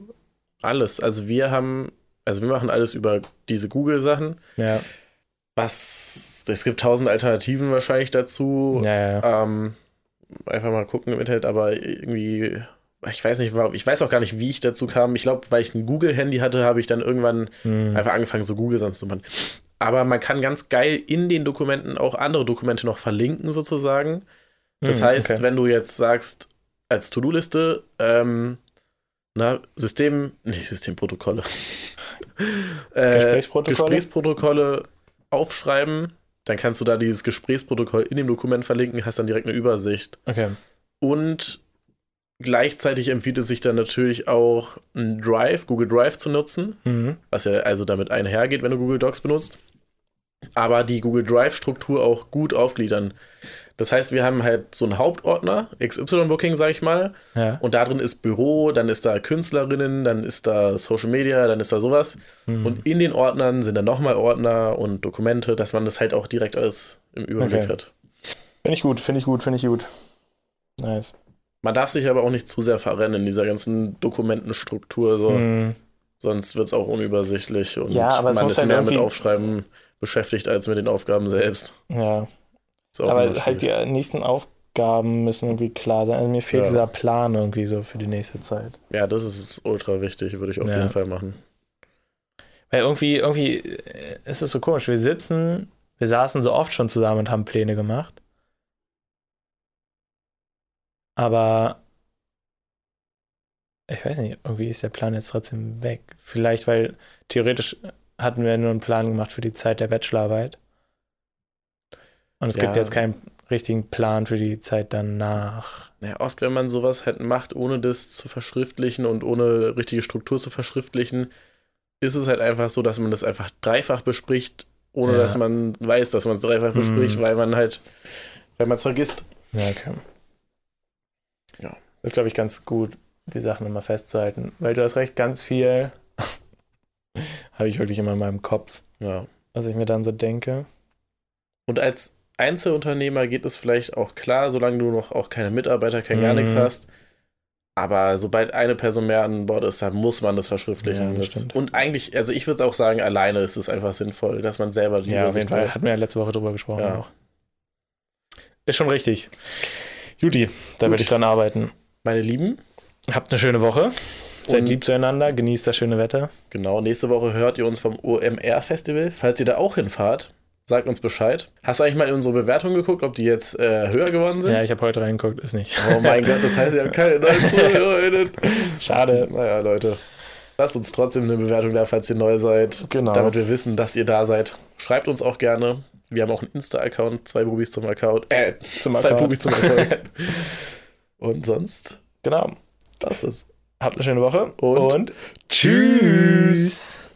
Alles. Also wir haben, also wir machen alles über diese Google-Sachen. Ja. Was, es gibt tausend Alternativen wahrscheinlich dazu. Ja, ja. Ähm, einfach mal gucken im Internet, aber irgendwie, ich weiß nicht, ich weiß auch gar nicht, wie ich dazu kam. Ich glaube, weil ich ein Google-Handy hatte, habe ich dann irgendwann hm. einfach angefangen, so Google sonst zu machen. Aber man kann ganz geil in den Dokumenten auch andere Dokumente noch verlinken, sozusagen. Das hm, heißt, okay. wenn du jetzt sagst, als To-Do-Liste, ähm, na, System, nicht Systemprotokolle. äh, Gesprächsprotokolle? Gesprächsprotokolle aufschreiben, dann kannst du da dieses Gesprächsprotokoll in dem Dokument verlinken, hast dann direkt eine Übersicht. Okay. Und gleichzeitig empfiehlt es sich dann natürlich auch, ein Drive, Google Drive zu nutzen, mhm. was ja also damit einhergeht, wenn du Google Docs benutzt. Aber die Google Drive-Struktur auch gut aufgliedern. Das heißt, wir haben halt so einen Hauptordner, XY-Booking, sag ich mal. Ja. Und da drin ist Büro, dann ist da Künstlerinnen, dann ist da Social Media, dann ist da sowas. Mhm. Und in den Ordnern sind dann nochmal Ordner und Dokumente, dass man das halt auch direkt alles im Überblick okay. hat. Finde ich gut, finde ich gut, finde ich gut. Nice. Man darf sich aber auch nicht zu sehr verrennen in dieser ganzen Dokumentenstruktur. So. Mhm. Sonst wird es auch unübersichtlich und ja, man ist halt mehr mit Aufschreiben beschäftigt als mit den Aufgaben selbst. Ja, aber halt die nächsten Aufgaben müssen irgendwie klar sein. Also mir fehlt ja. dieser Plan irgendwie so für die nächste Zeit. Ja, das ist ultra wichtig, würde ich auf ja. jeden Fall machen. Weil irgendwie, irgendwie äh, ist es so komisch. Wir sitzen, wir saßen so oft schon zusammen und haben Pläne gemacht. Aber ich weiß nicht, irgendwie ist der Plan jetzt trotzdem weg. Vielleicht, weil theoretisch hatten wir nur einen Plan gemacht für die Zeit der Bachelorarbeit. Und es ja. gibt jetzt keinen richtigen Plan für die Zeit danach. Ja, oft, wenn man sowas halt macht, ohne das zu verschriftlichen und ohne richtige Struktur zu verschriftlichen, ist es halt einfach so, dass man das einfach dreifach bespricht, ohne ja. dass man weiß, dass man es dreifach hm. bespricht, weil man halt, weil man es vergisst. Ja, okay. Ja. Das ist, glaube ich, ganz gut, die Sachen immer festzuhalten. Weil du hast recht, ganz viel habe ich wirklich immer in meinem Kopf. Ja. Was ich mir dann so denke. Und als Einzelunternehmer geht es vielleicht auch klar, solange du noch auch keine Mitarbeiter, kein mhm. gar nichts mhm. hast. Aber sobald eine Person mehr an Bord ist, dann muss man das verschriftlichen. Ja, das und eigentlich, also ich würde auch sagen, alleine ist es einfach sinnvoll, dass man selber die Ja, auf jeden Fall. Hatten wir ja letzte Woche drüber gesprochen ja. auch. Ist schon richtig. Juti, da werde ich dran arbeiten. Meine Lieben. Habt eine schöne Woche. Seid lieb zueinander, genießt das schöne Wetter. Genau, nächste Woche hört ihr uns vom OMR-Festival. Falls ihr da auch hinfahrt, Sagt uns Bescheid. Hast du eigentlich mal in unsere Bewertung geguckt, ob die jetzt äh, höher geworden sind? Ja, ich habe heute reingeguckt, ist nicht. Oh mein Gott, das heißt, wir haben keine neuen ZuhörerInnen. Schade. Naja, Leute. Lasst uns trotzdem eine Bewertung da, falls ihr neu seid. Genau. Damit wir wissen, dass ihr da seid. Schreibt uns auch gerne. Wir haben auch einen Insta-Account, zwei Bubis zum Account. Äh, Zum zwei Account. Bubis zum Account. Und sonst, Genau. das ist. Habt eine schöne Woche Und und tschüss.